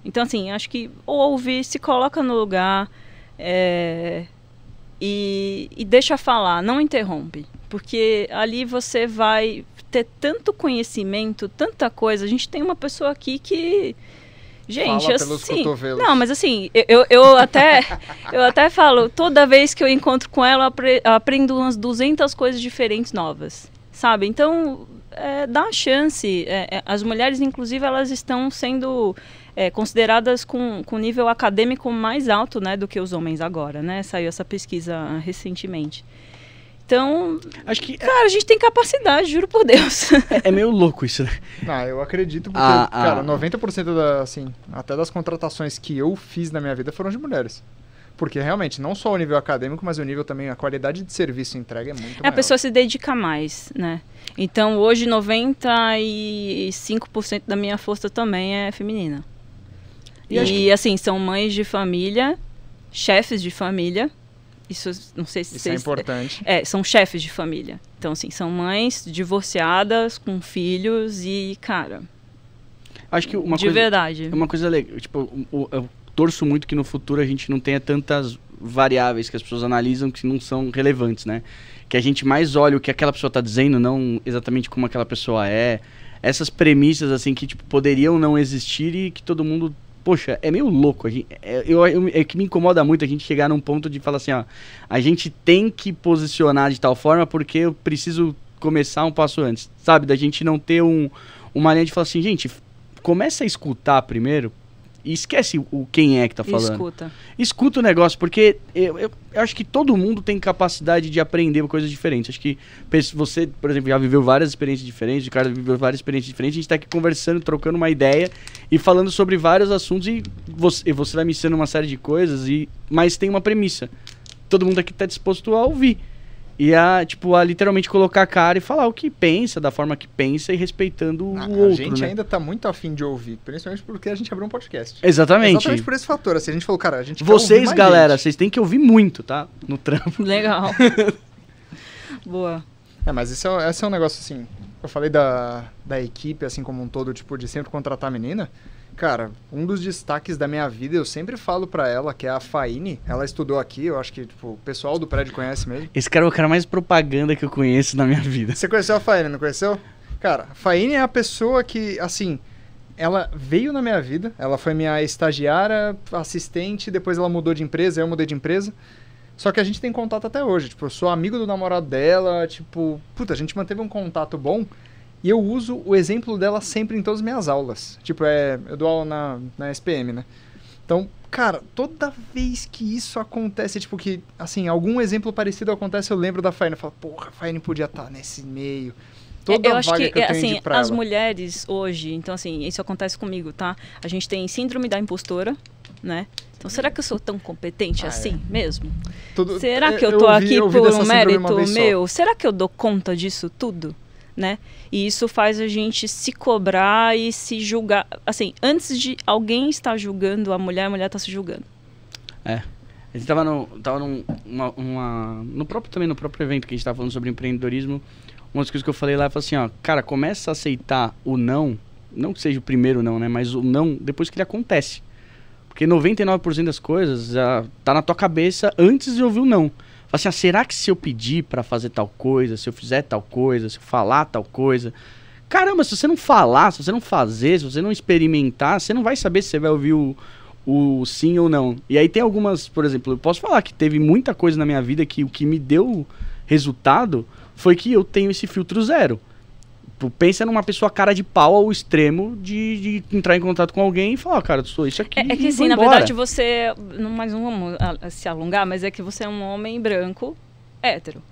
Então, assim, acho que ouve, se coloca no lugar é, e, e deixa falar, não interrompe. Porque ali você vai ter tanto conhecimento, tanta coisa. A gente tem uma pessoa aqui que Gente, Fala assim, não, mas assim, eu, eu até eu até falo, toda vez que eu encontro com ela, eu aprendo umas 200 coisas diferentes novas, sabe? Então, é, dá uma chance. É, é, as mulheres, inclusive, elas estão sendo é, consideradas com, com nível acadêmico mais alto, né, do que os homens agora, né? Saiu essa pesquisa recentemente. Então, acho que cara, a gente tem capacidade, juro por Deus. É, é meio louco isso, né? Não, eu acredito porque, ah, cara, ah. 90% da, assim, até das contratações que eu fiz na minha vida foram de mulheres. Porque realmente, não só o nível acadêmico, mas o nível também, a qualidade de serviço entregue é muito é, maior. A pessoa se dedica mais, né? Então, hoje, 95% da minha força também é feminina. E, e assim, são mães de família, chefes de família, isso não sei se Isso vocês, é importante. É, são chefes de família. Então, assim, são mães divorciadas com filhos e, cara. Acho que uma de coisa. verdade. É uma coisa legal. Tipo, eu, eu torço muito que no futuro a gente não tenha tantas variáveis que as pessoas analisam que não são relevantes, né? Que a gente mais olha o que aquela pessoa está dizendo, não exatamente como aquela pessoa é. Essas premissas, assim, que tipo, poderiam não existir e que todo mundo poxa, é meio louco. A gente, é, eu, eu, é que me incomoda muito a gente chegar num ponto de falar assim, ó, a gente tem que posicionar de tal forma porque eu preciso começar um passo antes, sabe? Da gente não ter um, uma linha de falar assim, gente, começa a escutar primeiro, e esquece o quem é que tá falando. Escuta. Escuta o negócio, porque eu, eu, eu, acho que todo mundo tem capacidade de aprender coisas diferentes. Acho que você, por exemplo, já viveu várias experiências diferentes, o cara viveu várias experiências diferentes, a gente tá aqui conversando, trocando uma ideia e falando sobre vários assuntos e você, você vai me ensinando uma série de coisas, e mas tem uma premissa. Todo mundo aqui tá disposto a ouvir. E a, tipo, a literalmente colocar a cara e falar o que pensa, da forma que pensa e respeitando o outro. A gente né? ainda tá muito afim de ouvir, principalmente porque a gente abriu um podcast. Exatamente. Exatamente por esse fator. Assim, a gente falou, cara, a gente Vocês, galera, gente. vocês têm que ouvir muito, tá? No trampo. Legal. Boa. É, mas esse é, esse é um negócio assim. Eu falei da, da equipe, assim como um todo, tipo, de sempre contratar menina. Cara, um dos destaques da minha vida, eu sempre falo para ela, que é a Faine. Ela estudou aqui, eu acho que tipo, o pessoal do prédio conhece mesmo. Esse cara é o cara mais propaganda que eu conheço na minha vida. Você conheceu a Faine, não conheceu? Cara, a Faine é a pessoa que, assim, ela veio na minha vida, ela foi minha estagiária, assistente, depois ela mudou de empresa, eu mudei de empresa. Só que a gente tem contato até hoje. Tipo, eu sou amigo do namorado dela, tipo, puta, a gente manteve um contato bom. E eu uso o exemplo dela sempre em todas as minhas aulas. Tipo, é, eu dou aula na, na SPM, né? Então, cara, toda vez que isso acontece, tipo que, assim, algum exemplo parecido acontece, eu lembro da Faine. Eu falo, porra, a Faine podia estar tá nesse meio. Toda eu acho que, que eu assim, as ela. mulheres hoje, então assim, isso acontece comigo, tá? A gente tem síndrome da impostora, né? Então, será que eu sou tão competente ah, assim é. mesmo? Tudo, será que eu, eu tô ouvi, aqui eu por um mérito meu? Será que eu dou conta disso tudo? Né? E isso faz a gente se cobrar e se julgar. Assim, antes de alguém estar julgando a mulher, a mulher está se julgando. É. A gente tava no, tava num, uma, uma, no próprio também no próprio evento que a gente tava falando sobre empreendedorismo, uma das coisas que eu falei lá foi assim, ó, cara, começa a aceitar o não, não que seja o primeiro não, né, mas o não depois que ele acontece. Porque 99% das coisas já tá na tua cabeça antes de ouvir o não assim, ah, será que se eu pedir para fazer tal coisa, se eu fizer tal coisa, se eu falar tal coisa. Caramba, se você não falar, se você não fazer, se você não experimentar, você não vai saber se você vai ouvir o, o sim ou não. E aí tem algumas, por exemplo, eu posso falar que teve muita coisa na minha vida que o que me deu resultado foi que eu tenho esse filtro zero. Tipo, pensa numa pessoa cara de pau ao extremo de, de entrar em contato com alguém e falar, oh, cara, sou isso aqui. É, é que sim, na verdade você. Não, mas não vamos se alongar, mas é que você é um homem branco hétero.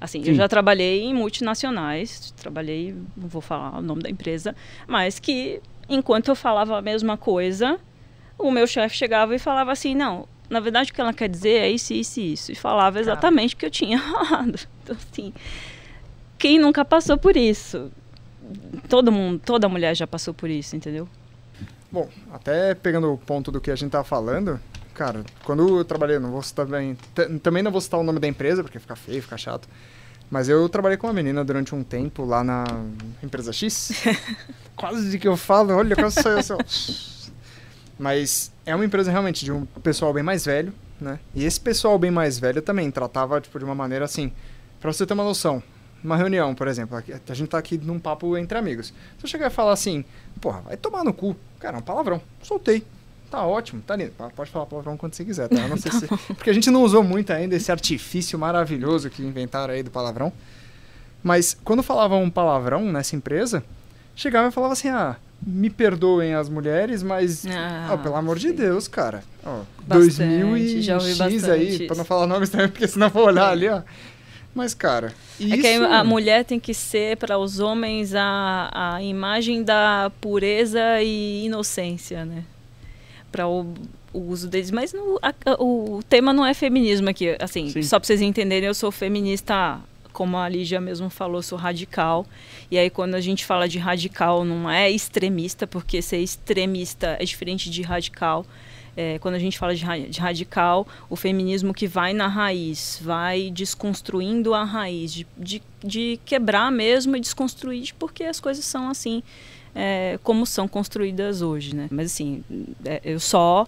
Assim, sim. eu já trabalhei em multinacionais, trabalhei, não vou falar o nome da empresa, mas que enquanto eu falava a mesma coisa, o meu chefe chegava e falava assim, não, na verdade o que ela quer dizer é isso, isso e isso. E falava exatamente o que eu tinha falado. Então, assim, quem nunca passou por isso? Todo mundo, toda mulher já passou por isso, entendeu? Bom, até pegando o ponto do que a gente tá falando, cara, quando eu trabalhei, não vou citar bem, também não vou citar o nome da empresa, porque fica feio, fica chato. Mas eu trabalhei com uma menina durante um tempo lá na empresa X. quase de que eu falo, olha, quase saiu assim, Mas é uma empresa realmente de um pessoal bem mais velho, né? E esse pessoal bem mais velho também tratava, tipo, de uma maneira assim, para você ter uma noção, uma reunião, por exemplo, a gente tá aqui num papo entre amigos. Se eu chegar e falar assim, porra, vai tomar no cu. Cara, é um palavrão. Soltei. Tá ótimo, tá lindo. Pode falar palavrão quando você quiser, tá? Eu não sei se... Porque a gente não usou muito ainda esse artifício maravilhoso que inventaram aí do palavrão. Mas quando falava um palavrão nessa empresa, chegava e falava assim, ah, me perdoem as mulheres, mas, ah, oh, pelo amor sim. de Deus, cara. Oh, 2000 e X aí, pra não falar nomes também, porque senão vou olhar ali, ó. Mas, cara. Isso... É que a mulher tem que ser, para os homens, a, a imagem da pureza e inocência, né? Para o, o, uso deles. Mas no, a, o tema não é feminismo aqui. Assim, Sim. só para vocês entenderem, eu sou feminista, como a Lígia mesmo falou, sou radical. E aí, quando a gente fala de radical, não é extremista, porque ser extremista é diferente de radical é, quando a gente fala de, de, radical, o feminismo que vai na raiz, vai desconstruindo a raiz, de, de, de quebrar mesmo e desconstruir, porque as coisas são assim é, como são construídas hoje, né? Mas assim, é, eu só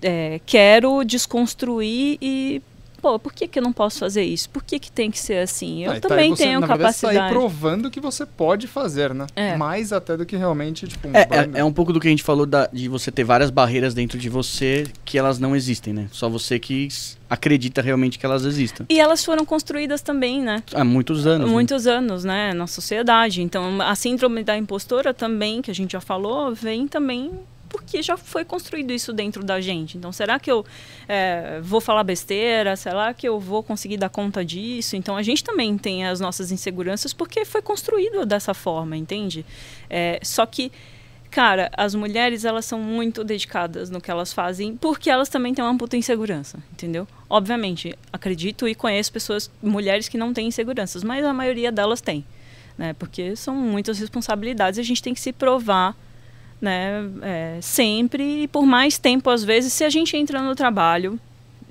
é, quero desconstruir e pô, por que, que eu não posso fazer isso? Por que, que tem que ser assim? Eu ah, também tá, você, tenho na capacidade. Verdade, tá aí provando que você pode fazer, né? É. Mais até do que realmente, tipo, um é, é, é, um pouco do que a gente falou da, de você ter várias barreiras dentro de você que elas não existem, né? Só você que acredita realmente que elas existem. E elas foram construídas também, né? Há muitos anos. Né? Muitos né? anos, né? Na sociedade. Então, a síndrome da impostora também, que a gente já falou, vem também porque já foi construído isso dentro da gente. Então, será que eu é, vou falar besteira? Será que eu vou conseguir dar conta disso? Então, a gente também tem as nossas inseguranças porque foi construído dessa forma, entende? É, só que cara, as mulheres elas são muito dedicadas no que elas fazem porque elas também têm uma puta insegurança, entendeu? Obviamente, acredito e conheço pessoas, mulheres que não têm inseguranças, mas a maioria delas tem, né? Porque são muitas responsabilidades a gente tem que se provar né? É, sempre e por mais tempo às vezes, se a gente entra no trabalho,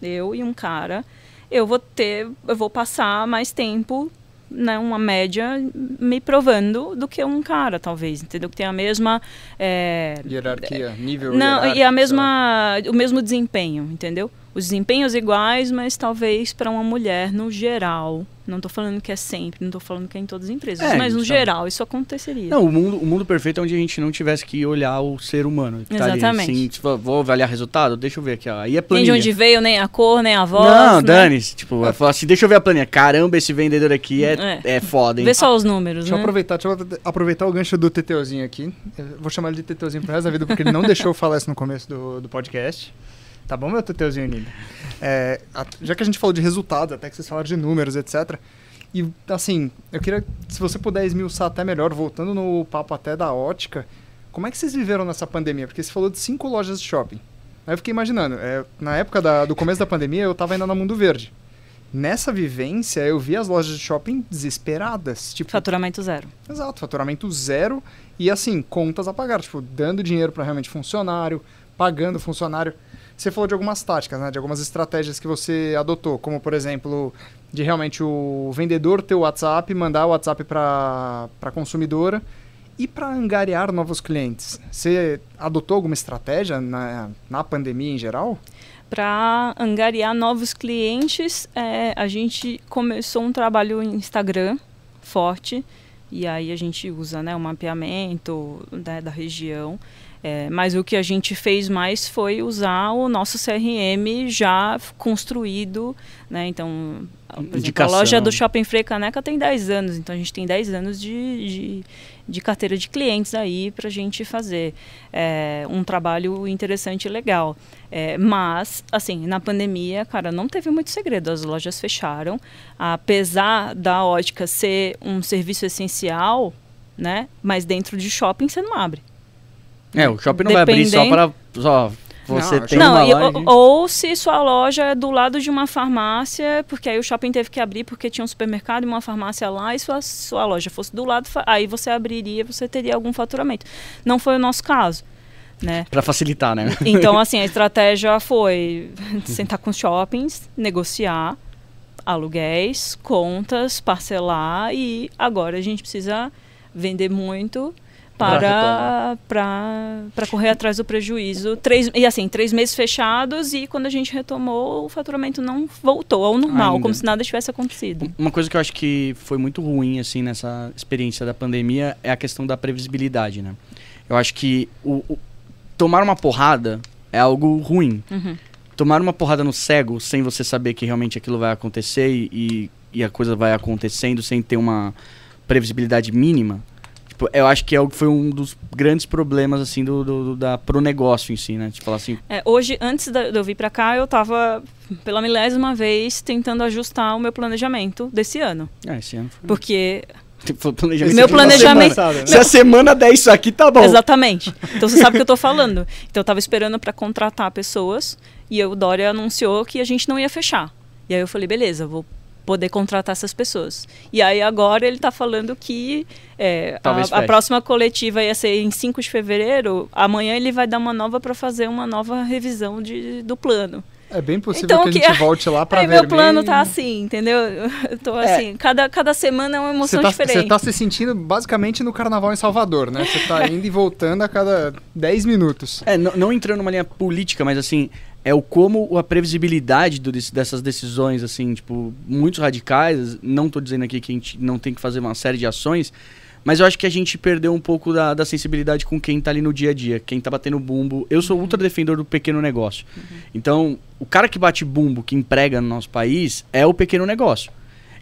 eu e um cara, eu vou ter, eu vou passar mais tempo né, uma média me provando do que um cara, talvez, entendeu? Que tem a mesma é, hierarquia, nível não e a mesma o mesmo desempenho, entendeu? Os desempenhos iguais, mas talvez para uma mulher no geral não estou falando que é sempre, não estou falando que é em todas as empresas, é, mas no então. geral isso aconteceria. Não, o mundo, o mundo perfeito é onde a gente não tivesse que olhar o ser humano. Exatamente. Tá ali, assim, vou avaliar resultado, deixa eu ver aqui, ó. Aí é planilha. Nem de onde veio, nem a cor, nem a voz. Não, né? dane-se. Tipo, é. assim, deixa eu ver a planilha. Caramba, esse vendedor aqui é, é. é foda, hein? Vê só os números, Deixa né? eu aproveitar, deixa eu aproveitar o gancho do Teteuzinho aqui. Eu vou chamar ele de Teteuzinho pro resto da vida, porque ele não deixou eu falar isso no começo do, do podcast. Tá bom, meu Teteuzinho lindo? É, já que a gente falou de resultados, até que vocês falaram de números, etc., e, assim, eu queria, se você puder esmiuçar até melhor, voltando no papo até da ótica, como é que vocês viveram nessa pandemia? Porque você falou de cinco lojas de shopping. Aí eu fiquei imaginando, é, na época da, do começo da pandemia, eu estava ainda no Mundo Verde. Nessa vivência, eu vi as lojas de shopping desesperadas. Tipo, faturamento zero. Exato, faturamento zero e, assim, contas a pagar. Tipo, dando dinheiro para realmente funcionário, pagando funcionário. Você falou de algumas táticas, né? De algumas estratégias que você adotou, como, por exemplo, de realmente o vendedor ter o WhatsApp, mandar o WhatsApp para a consumidora e para angariar novos clientes. Você adotou alguma estratégia na, na pandemia em geral? Para angariar novos clientes, é, a gente começou um trabalho em Instagram forte e aí a gente usa né, o mapeamento né, da região é, mas o que a gente fez mais foi usar o nosso CRM já construído, né? Então Exemplo, a loja do Shopping Frei Caneca tem 10 anos, então a gente tem 10 anos de, de, de carteira de clientes aí para a gente fazer é, um trabalho interessante e legal. É, mas, assim, na pandemia, cara, não teve muito segredo. As lojas fecharam. Apesar da ótica ser um serviço essencial, né? Mas dentro de shopping você não abre. É, o shopping não vai abrir só para só você não, tem não, uma loja... ou, ou se sua loja é do lado de uma farmácia, porque aí o shopping teve que abrir porque tinha um supermercado e uma farmácia lá, e sua, sua loja fosse do lado, aí você abriria, você teria algum faturamento. Não foi o nosso caso. Né? Para facilitar, né? Então, assim, a estratégia foi sentar com os shoppings, negociar aluguéis, contas, parcelar e agora a gente precisa vender muito para para correr atrás do prejuízo. Três e assim três meses fechados e quando a gente retomou o faturamento não voltou ao normal Ainda. como se nada tivesse acontecido. Uma coisa que eu acho que foi muito ruim assim nessa experiência da pandemia é a questão da previsibilidade né? Eu acho que o, o tomar uma porrada é algo ruim. Uhum. tomar uma porrada no cego sem você saber que realmente aquilo vai acontecer e, e a coisa vai acontecendo sem ter uma previsibilidade mínima Tipo, eu acho que é, foi um dos grandes problemas, assim, do, do da, pro negócio em si, né? Tipo, assim... É, hoje, antes de eu vir para cá, eu tava pela milésima vez tentando ajustar o meu planejamento desse ano. É, esse ano foi... Porque... Planejamento meu planejamento. Né? Se a semana der isso aqui, tá bom. Exatamente. Então você sabe o que eu tô falando. Então eu tava esperando para contratar pessoas e o Dória anunciou que a gente não ia fechar. E aí eu falei, beleza, vou poder contratar essas pessoas. E aí agora ele está falando que é, a, a, próxima coletiva ia ser em 5 de fevereiro. Amanhã ele vai dar uma nova para fazer uma nova revisão de, do plano. É bem possível então, que a gente que, volte lá para ver. meu plano tá assim, entendeu? Eu tô é. assim, cada, cada semana é uma emoção tá, diferente. Você tá se sentindo basicamente no carnaval em Salvador, né? Você tá indo e voltando a cada 10 minutos. É, não, não entrando numa linha política, mas assim, é o como a previsibilidade do, dessas decisões, assim, tipo, muito radicais. Não estou dizendo aqui que a gente não tem que fazer uma série de ações, mas eu acho que a gente perdeu um pouco da, da sensibilidade com quem está ali no dia a dia, quem está batendo bumbo. Eu sou uhum. ultra defensor do pequeno negócio. Uhum. Então, o cara que bate bumbo, que emprega no nosso país, é o pequeno negócio.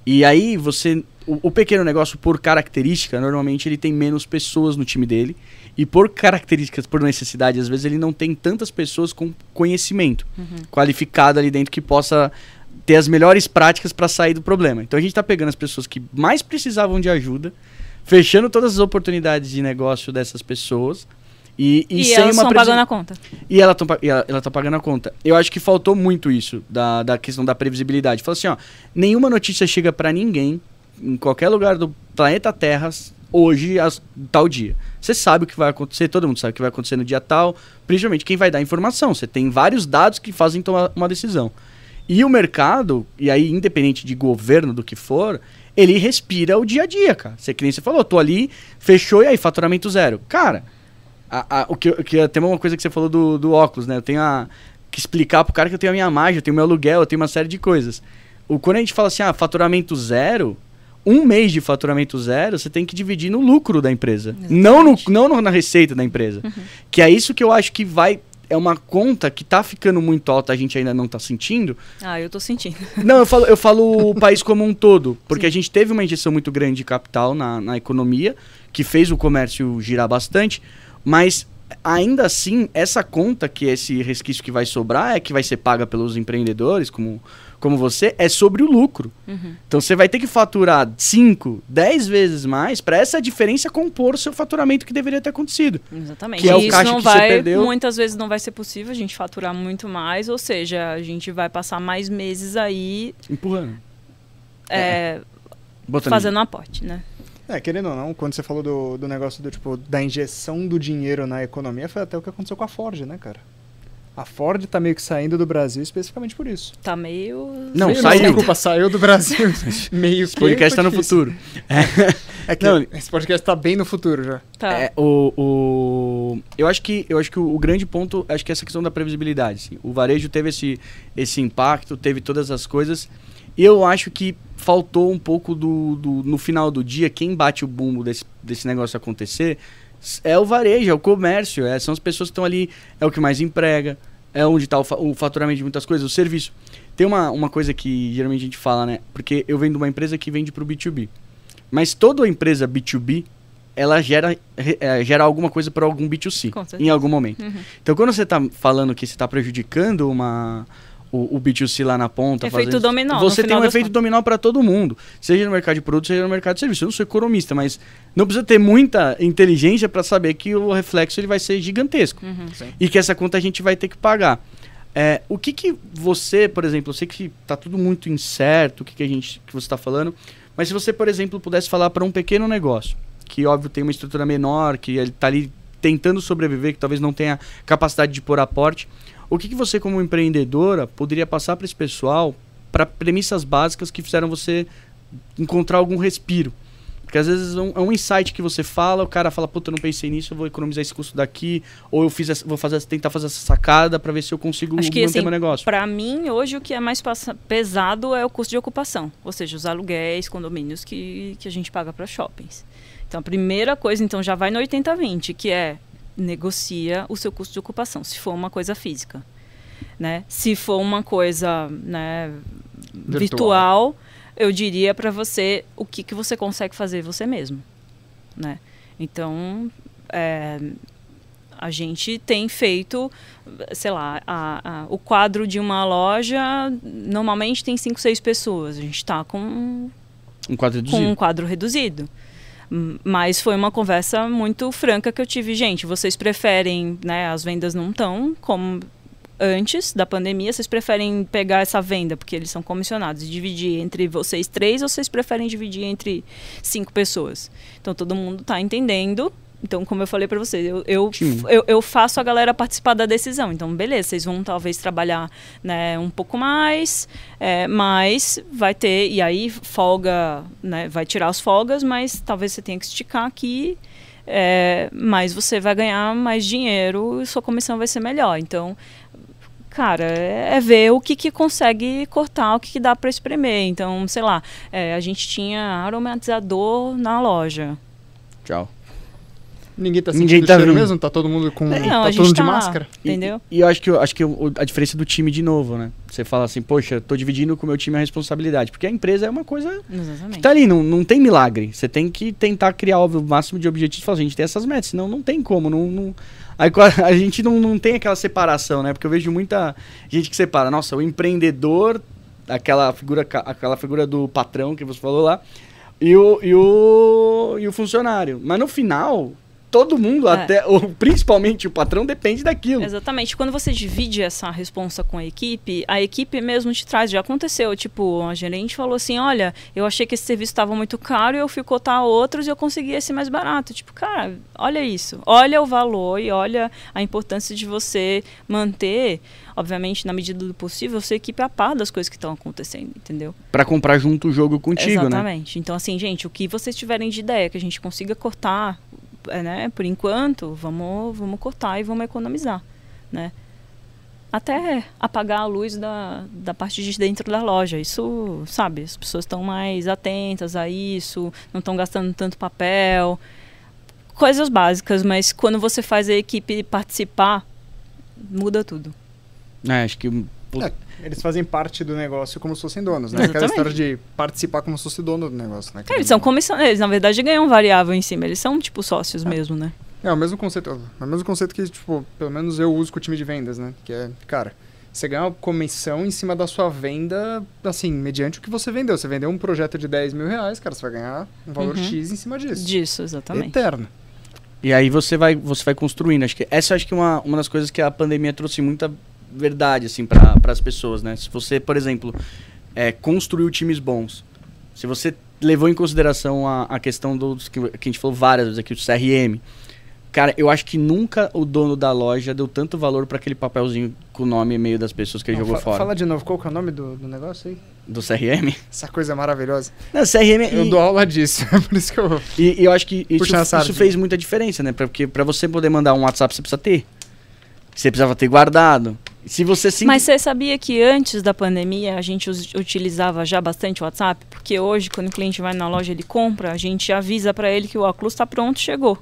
E aí você. O, o pequeno negócio, por característica, normalmente ele tem menos pessoas no time dele. E por características, por necessidade, às vezes ele não tem tantas pessoas com conhecimento uhum. qualificado ali dentro que possa ter as melhores práticas para sair do problema. Então a gente está pegando as pessoas que mais precisavam de ajuda, fechando todas as oportunidades de negócio dessas pessoas. E, e, e elas estão pagando a conta. E ela está ela, ela tá pagando a conta. Eu acho que faltou muito isso, da, da questão da previsibilidade. Falou assim, ó, nenhuma notícia chega para ninguém, em qualquer lugar do planeta Terra, hoje, as, tal dia. Você sabe o que vai acontecer, todo mundo sabe o que vai acontecer no dia tal, principalmente quem vai dar informação. Você tem vários dados que fazem tomar uma decisão. E o mercado, e aí independente de governo, do que for, ele respira o dia a dia, cara. Você que nem você falou, tô ali, fechou e aí, faturamento zero. Cara, a, a, o que, que até uma coisa que você falou do, do óculos, né? Eu tenho a, que explicar pro cara que eu tenho a minha margem, eu tenho meu aluguel, eu tenho uma série de coisas. O, quando a gente fala assim, ah, faturamento zero, um mês de faturamento zero, você tem que dividir no lucro da empresa. Não, no, não na receita da empresa. Uhum. Que é isso que eu acho que vai. É uma conta que tá ficando muito alta, a gente ainda não tá sentindo. Ah, eu tô sentindo. Não, eu falo, eu falo o país como um todo. Porque Sim. a gente teve uma injeção muito grande de capital na, na economia, que fez o comércio girar bastante. Mas ainda assim, essa conta, que é esse resquício que vai sobrar, é que vai ser paga pelos empreendedores, como como você, é sobre o lucro. Uhum. Então você vai ter que faturar 5, 10 vezes mais para essa diferença compor o seu faturamento que deveria ter acontecido. Exatamente. Que é o caixa que vai, você perdeu. Muitas vezes não vai ser possível a gente faturar muito mais, ou seja, a gente vai passar mais meses aí. Empurrando. É, é. Fazendo aporte, né? É, querendo ou não, quando você falou do, do negócio do tipo da injeção do dinheiro na economia, foi até o que aconteceu com a Ford, né, cara? A Ford tá meio que saindo do Brasil especificamente por isso. Tá meio. Não, meio saiu. Desculpa, saiu do Brasil. meio Esse podcast tá no futuro. É, é que não, esse podcast tá bem no futuro já. Tá. É, o, o, eu acho que, eu acho que o, o grande ponto acho que é essa questão da previsibilidade. Assim. O varejo teve esse, esse impacto, teve todas as coisas. Eu acho que faltou um pouco do, do. No final do dia, quem bate o bumbo desse, desse negócio acontecer é o varejo, é o comércio, é, são as pessoas que estão ali, é o que mais emprega, é onde está o, fa o, faturamento de muitas coisas, o serviço. Tem uma, uma coisa que geralmente a gente fala, né? Porque eu venho de uma empresa que vende pro B2B. Mas toda empresa B2B, ela gera, é, gera alguma coisa para algum B2C em algum momento. Uhum. Então, quando você está falando que você está prejudicando uma, o, o, B2C lá na ponta. Efeito fazendo, dominó. Você tem um efeito dominó para todo mundo. Seja no mercado de produtos, seja no mercado de serviço. Eu não sou economista, mas não precisa ter muita inteligência para saber que o reflexo ele vai ser gigantesco. Uhum. E que essa conta a gente vai ter que pagar. É, o que, que você, por exemplo, eu sei que está tudo muito incerto, o que, que a gente que você está falando, mas se você, por exemplo, pudesse falar para um pequeno negócio, que óbvio tem uma estrutura menor, que ele está ali tentando sobreviver, que talvez não tenha capacidade de pôr aporte, o que, que você, como empreendedora, poderia passar para esse pessoal para premissas básicas que fizeram você encontrar algum respiro? Porque às vezes é um, é um, insight que você fala, o cara fala, puta, eu não pensei nisso, eu vou economizar esse custo daqui, ou eu fiz essa, vou fazer, tentar fazer essa sacada para ver se eu consigo Acho que, manter assim, meu negócio. Para mim, hoje o que é mais pesado é o custo de ocupação, ou seja, os aluguéis, condomínios que, que a gente paga para shoppings. Então, a primeira coisa, então, já vai no 80-20, que é negocia o seu custo de ocupação, se for uma coisa física. Né? Se for uma coisa né, virtual, virtual eu diria para você o que, que você consegue fazer você mesmo, né? Então, é, a gente tem feito, sei lá, a, a, o quadro de uma loja normalmente tem cinco, seis pessoas. A gente está com um quadro reduzido. Com um quadro reduzido. Mas foi uma conversa muito franca que eu tive. Gente, vocês preferem, né? As vendas não estão como antes da pandemia, vocês preferem pegar essa venda, porque eles são comissionados, e dividir entre vocês três, ou vocês preferem dividir entre cinco pessoas? Então todo mundo está entendendo. Então, como eu falei para vocês, eu, eu, eu, eu, faço a galera participar da decisão. Então, beleza, vocês vão talvez trabalhar né, um pouco mais, é, mas vai ter, e aí folga, né, vai tirar as folgas, mas talvez você tenha que esticar aqui, é, mas você vai ganhar mais dinheiro e sua comissão vai ser melhor. Então, cara, é, é ver o que, que consegue cortar, o que, que dá para espremer. Então, sei lá, é, a gente tinha aromatizador na loja. Tchau. Ninguém tá sentindo Ninguém tá cheiro mesmo? Tá todo mundo com é, não, tá todo mundo tá, de máscara? Entendeu? E, e, eu acho que, eu, acho que eu, a diferença do time de novo, né? Você fala assim, poxa, tô dividindo com o meu time a responsabilidade. Porque a empresa é uma coisa Exatamente. que tá ali, não, não tem milagre. Você tem que tentar criar óbvio, o máximo de objetivos. Falar, a gente tem essas metas, senão não tem como. Não, não... Aí a gente não, não tem aquela separação, né? Porque eu vejo muita gente que separa. Nossa, o empreendedor, aquela figura, aquela figura do patrão que você falou lá, e o, e o, e o funcionário. Mas no final, todo mundo, é. até, ou, principalmente o patrão, depende daquilo. Exatamente. Quando você divide essa responsa com a equipe, a equipe mesmo te traz. Já aconteceu, tipo, a gerente falou assim: olha, eu achei que esse serviço estava muito caro e eu fui cotar outros e eu consegui esse mais barato. Tipo, cara, olha isso. Olha o valor e olha a importância de você manter obviamente, na medida do possível, sua equipe a par das coisas que estão acontecendo, entendeu? Para comprar junto o jogo contigo, Exatamente. né? Exatamente. Então, assim, gente, o que vocês tiverem de ideia que a gente consiga cortar né, por enquanto, vamos, vamos cortar e vamos economizar, né? Até apagar a luz da, da parte de dentro da loja. Isso, sabe, as pessoas estão mais atentas a isso, não estão gastando tanto papel. Coisas básicas, mas quando você faz a equipe participar, muda tudo. É, acho que é, eles fazem parte do negócio como se fossem donos, né? Exatamente. Aquela história de participar como se fosse dono do negócio, né? É, eles são comissionários, eles na verdade ganham variável em cima, eles são tipo sócios é. mesmo, né? É, o mesmo conceito, é o mesmo conceito que, tipo, pelo menos eu uso com o time de vendas, né? Que é, cara, você ganha uma comissão em cima da sua venda, assim, mediante o que você vendeu. Você vendeu um projeto de 10 mil reais, cara, você vai ganhar um valor uhum. X em cima disso. Disso, exatamente. Eterno. E aí você vai, você vai construindo. Acho que essa acho que é uma, uma das coisas que a pandemia trouxe muita verdade, assim, para as pessoas, né? Se você, por exemplo, é, construiu times bons, se você levou em consideração a, a questão dos que, que a gente falou várias vezes aqui, o CRM, cara, eu acho que nunca o dono da loja deu tanto valor para aquele papelzinho com o nome e e-mail das pessoas que ele Não, jogou fora. Fala de novo, qual que é o nome do, do negócio aí? Do CRM? Essa coisa maravilhosa. Não, CRM... Eu e... dou aula disso, é por isso que eu... E, e eu acho que isso, isso fez muita diferença, né? Porque para você poder mandar um WhatsApp, você precisa ter. Você precisava ter guardado. Se você sim... Mas você sabia que antes da pandemia a gente utilizava já bastante o WhatsApp? Porque hoje, quando o cliente vai na loja ele compra, a gente avisa para ele que o óculos está pronto, chegou.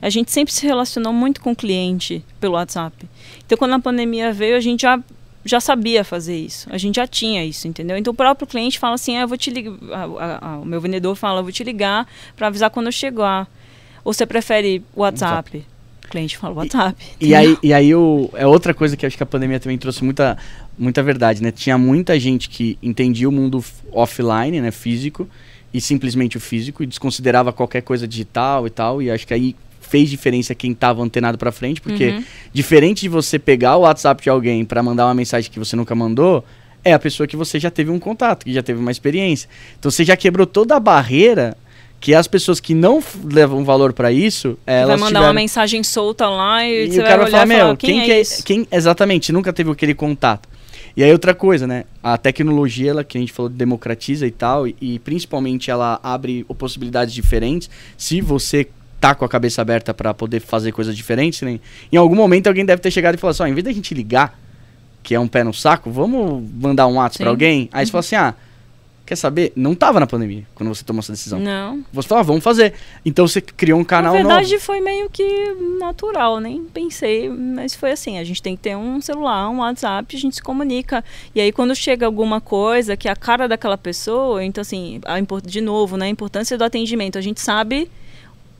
A gente sempre se relacionou muito com o cliente pelo WhatsApp. Então, quando a pandemia veio, a gente já já sabia fazer isso. A gente já tinha isso, entendeu? Então o próprio cliente fala assim: ah, eu vou te ligar. O meu vendedor fala: vou te ligar para avisar quando eu chegar. Ou você prefere WhatsApp? WhatsApp. O cliente fala WhatsApp. E, e aí, e aí o, é outra coisa que acho que a pandemia também trouxe muita, muita verdade, né? Tinha muita gente que entendia o mundo offline, né? Físico, e simplesmente o físico, e desconsiderava qualquer coisa digital e tal. E acho que aí fez diferença quem estava antenado para frente, porque uhum. diferente de você pegar o WhatsApp de alguém para mandar uma mensagem que você nunca mandou, é a pessoa que você já teve um contato, que já teve uma experiência. Então você já quebrou toda a barreira que as pessoas que não levam valor para isso, elas vai mandar tiveram... uma mensagem solta lá e, e você o cara vai falar, meu, falar, quem, quem, que é, é isso? quem exatamente nunca teve aquele contato. E aí outra coisa, né? A tecnologia, ela que a gente falou democratiza e tal, e, e principalmente ela abre possibilidades diferentes. Se você tá com a cabeça aberta para poder fazer coisas diferentes, né? em algum momento alguém deve ter chegado e falado assim, ó, em vez da gente ligar, que é um pé no saco, vamos mandar um WhatsApp para alguém? Aí uhum. você fala assim, ah, quer saber? Não tava na pandemia quando você tomou essa decisão. Não. Você falou, ah, vamos fazer. Então você criou um canal novo. Na verdade novo. foi meio que natural, nem pensei, mas foi assim, a gente tem que ter um celular, um WhatsApp, a gente se comunica. E aí quando chega alguma coisa que é a cara daquela pessoa, então assim, a, de novo, né, a importância do atendimento, a gente sabe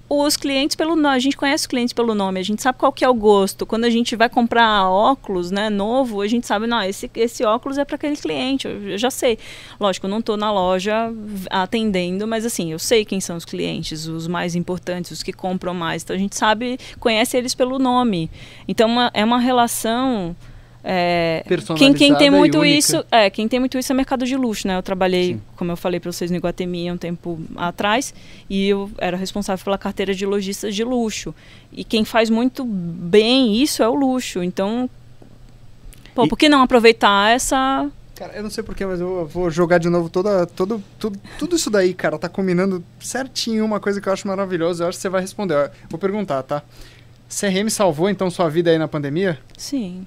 os clientes pelo nome, a gente conhece os clientes pelo nome, a gente sabe qual que é o gosto. Quando a gente vai comprar óculos, né, novo, a gente sabe, não, esse, esse óculos é para aquele cliente, eu, já sei. Lógico, eu não estou na loja atendendo, mas assim, eu sei quem são os clientes, os mais importantes, os que compram mais. Então a gente sabe, conhece eles pelo nome. Então uma, é uma relação é, quem, quem tem muito isso, é, quem tem muito isso é mercado de luxo, né? Eu trabalhei, Sim. como eu falei para vocês no Iguatemi um tempo atrás, e eu era responsável pela carteira de lojistas de luxo. E quem faz muito bem isso é o luxo. Então, pô, e... por que não aproveitar essa Cara, eu não sei porquê, mas eu vou jogar de novo toda, todo, tudo, tudo isso daí, cara, tá combinando certinho uma coisa que eu acho maravilhosa. Eu acho que você vai responder. Vou perguntar, tá? CRM salvou então sua vida aí na pandemia? Sim.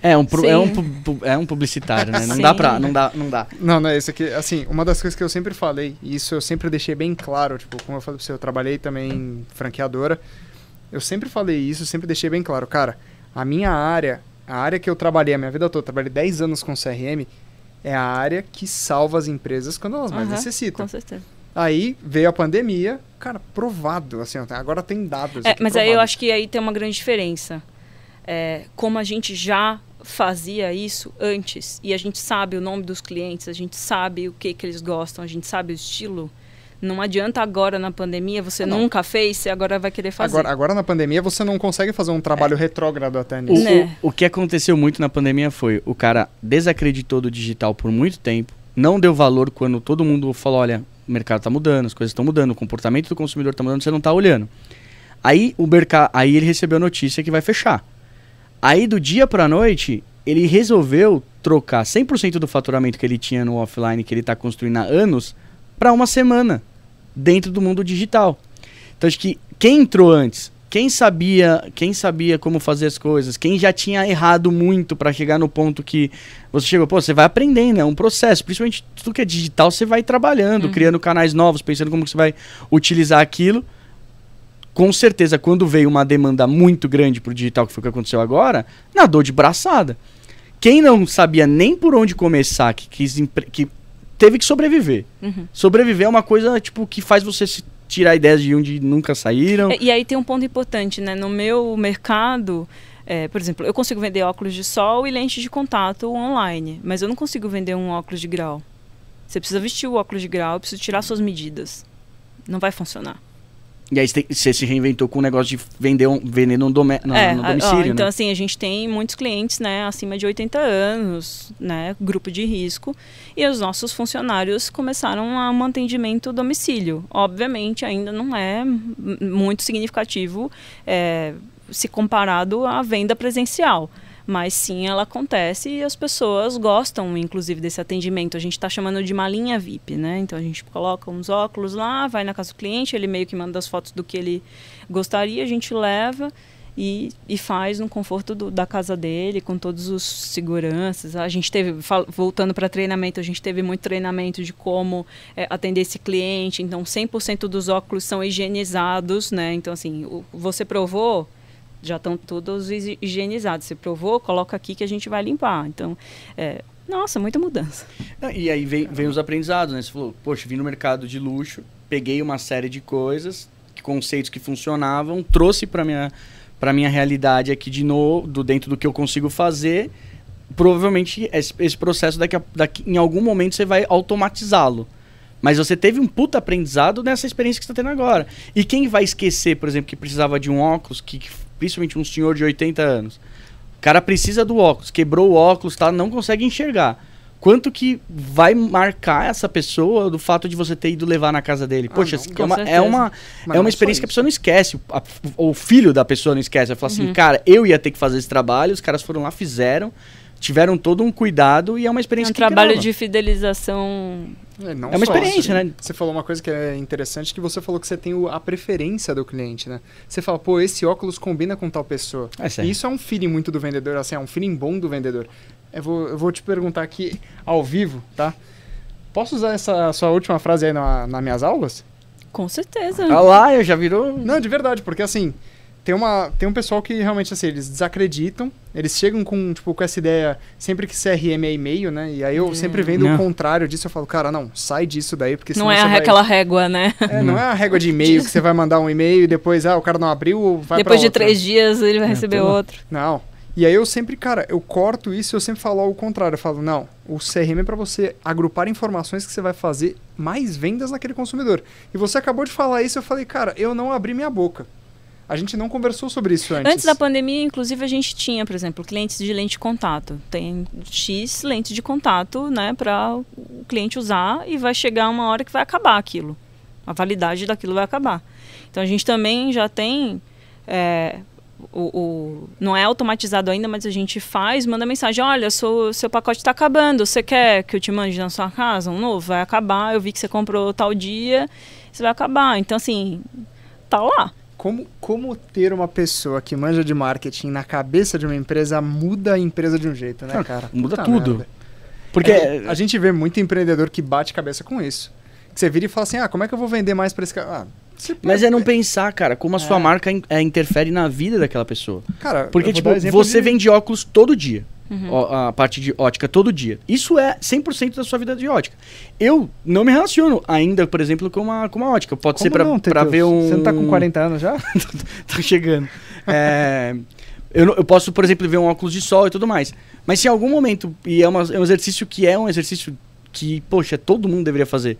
É um, é um, é um publicitário, né? Não Sim. dá pra. Não dá, não dá. Não, não, isso aqui, assim, uma das coisas que eu sempre falei, e isso eu sempre deixei bem claro, tipo, como eu falei pra você, eu trabalhei também em franqueadora. Eu sempre falei isso, sempre deixei bem claro, cara, a minha área, a área que eu trabalhei a minha vida toda, trabalhei 10 anos com CRM, é a área que salva as empresas quando elas mais necessitam. Com certeza. Aí veio a pandemia, cara, provado, assim, agora tem dados. É, mas aí eu acho que aí tem uma grande diferença. É, como a gente já fazia isso antes e a gente sabe o nome dos clientes, a gente sabe o que, que eles gostam, a gente sabe o estilo. Não adianta agora na pandemia, você ah, nunca fez, você agora vai querer fazer. Agora, agora na pandemia você não consegue fazer um trabalho é. retrógrado até nisso. O, né? o, o que aconteceu muito na pandemia foi o cara desacreditou do digital por muito tempo, não deu valor quando todo mundo falou, olha, o mercado está mudando, as coisas estão mudando, o comportamento do consumidor está mudando, você não está olhando. Aí o mercado, aí ele recebeu a notícia que vai fechar. Aí do dia para a noite, ele resolveu trocar 100% do faturamento que ele tinha no offline, que ele está construindo há anos, para uma semana dentro do mundo digital. Então acho que quem entrou antes, quem sabia, quem sabia como fazer as coisas, quem já tinha errado muito para chegar no ponto que você chegou, pô, você vai aprendendo, é um processo, principalmente tudo que é digital, você vai trabalhando, uhum. criando canais novos, pensando como que você vai utilizar aquilo com certeza, quando veio uma demanda muito grande pro digital, que foi o que aconteceu agora, nadou de braçada. Quem não sabia nem por onde começar, que, quis que teve que sobreviver. Uhum. Sobreviver é uma coisa tipo que faz você se tirar ideias de onde nunca saíram. E, e aí tem um ponto importante, né? No meu mercado, é, por exemplo, eu consigo vender óculos de sol e lentes de contato online, mas eu não consigo vender um óculos de grau. Você precisa vestir o óculos de grau, precisa tirar suas medidas. Não vai funcionar. E aí você se reinventou com o negócio de vender um, dome, no, é, no domicílio, ó, Então, né? assim, a gente tem muitos clientes, né, acima de 80 anos, né, grupo de risco, e os nossos funcionários começaram a um atendimento domicílio. Obviamente, ainda não é muito significativo é, se comparado à venda presencial mas sim ela acontece e as pessoas gostam, inclusive, desse atendimento. A gente está chamando de uma linha VIP, né? Então a gente coloca uns óculos lá, vai na casa do cliente, ele meio que manda as fotos do que ele gostaria, a gente leva. E, e, faz no conforto do, da casa dele, com todos os seguranças. A gente teve, voltando para treinamento, a gente teve muito treinamento de como é, atender esse cliente. Então, 100% dos óculos são higienizados, né? Então, assim, o, você provou, já estão todos higienizados. Você provou, coloca aqui que a gente vai limpar. Então, é, nossa, muita mudança. E aí vem, vem os aprendizados, né? Você falou, poxa, vim no mercado de luxo, peguei uma série de coisas, conceitos que funcionavam, trouxe para minha para minha realidade aqui de novo, do dentro do que eu consigo fazer. Provavelmente esse, esse processo daqui, a, daqui em algum momento você vai automatizá-lo. Mas você teve um puta aprendizado nessa experiência que você está tendo agora. E quem vai esquecer, por exemplo, que precisava de um óculos, que, que principalmente um senhor de 80 anos, o cara precisa do óculos, quebrou o óculos, tá? Não consegue enxergar. Quanto que vai marcar essa pessoa do fato de você ter ido levar na casa dele? Ah, Poxa, não, é, uma, é, uma, é uma experiência que a pessoa não esquece. O, a, o filho da pessoa não esquece. Vai falar assim, uhum. assim, cara, eu ia ter que fazer esse trabalho, os caras foram lá, fizeram tiveram todo um cuidado e é uma experiência é um que trabalho grava. de fidelização é, é uma experiência, né? Você falou uma coisa que é interessante, que você falou que você tem o, a preferência do cliente, né? Você fala, pô, esse óculos combina com tal pessoa. É e isso é um feeling muito do vendedor, assim, é um feeling bom do vendedor. Eu vou, eu vou te perguntar aqui ao vivo, tá? Posso usar essa sua última frase aí na, nas minhas aulas? Com certeza. Ah lá, eu já virou... Não, de verdade, porque assim, tem, uma, tem um pessoal que realmente, assim, eles desacreditam, eles chegam com, tipo, com essa ideia, sempre que CRM é e-mail, né? E aí eu sempre vendo não. o contrário disso, eu falo, cara, não, sai disso daí, porque Não é vai... aquela régua, né? É, não é a régua de e-mail que você vai mandar um e-mail e depois, ah, o cara não abriu, vai Depois de outra. três dias ele vai é, receber outro. Não. E aí eu sempre, cara, eu corto isso e eu sempre falo ao contrário. Eu falo, não, o CRM é para você agrupar informações que você vai fazer mais vendas naquele consumidor. E você acabou de falar isso, eu falei, cara, eu não abri minha boca. A gente não conversou sobre isso antes. Antes da pandemia, inclusive, a gente tinha, por exemplo, clientes de lente de contato. Tem X lentes de contato, né, para o cliente usar e vai chegar uma hora que vai acabar aquilo. A validade daquilo vai acabar. Então a gente também já tem é, o, o, não é automatizado ainda, mas a gente faz, manda mensagem, olha, seu, seu pacote está acabando, você quer que eu te mande na sua casa um novo? Vai acabar, eu vi que você comprou tal dia, você vai acabar. Então, assim, tá lá. Como, como ter uma pessoa que manja de marketing na cabeça de uma empresa muda a empresa de um jeito, né, cara? muda Puta tudo. Merda. Porque é, a gente vê muito empreendedor que bate cabeça com isso. Que você vira e fala assim, ah, como é que eu vou vender mais para esse cara? Ah, Mas é não pensar, cara, como a sua é. marca é, interfere na vida daquela pessoa. Cara, Porque, tipo, você de... vende óculos todo dia uhum. a parte de ótica todo dia. Isso é 100% da sua vida de ótica. Eu não me relaciono ainda, por exemplo, com uma, com uma ótica. Pode Como ser pra, pra ver um. Você não tá com 40 anos já? tá chegando. É, eu, eu posso, por exemplo, ver um óculos de sol e tudo mais. Mas se em algum momento, e é, uma, é um exercício que é um exercício que, poxa, todo mundo deveria fazer.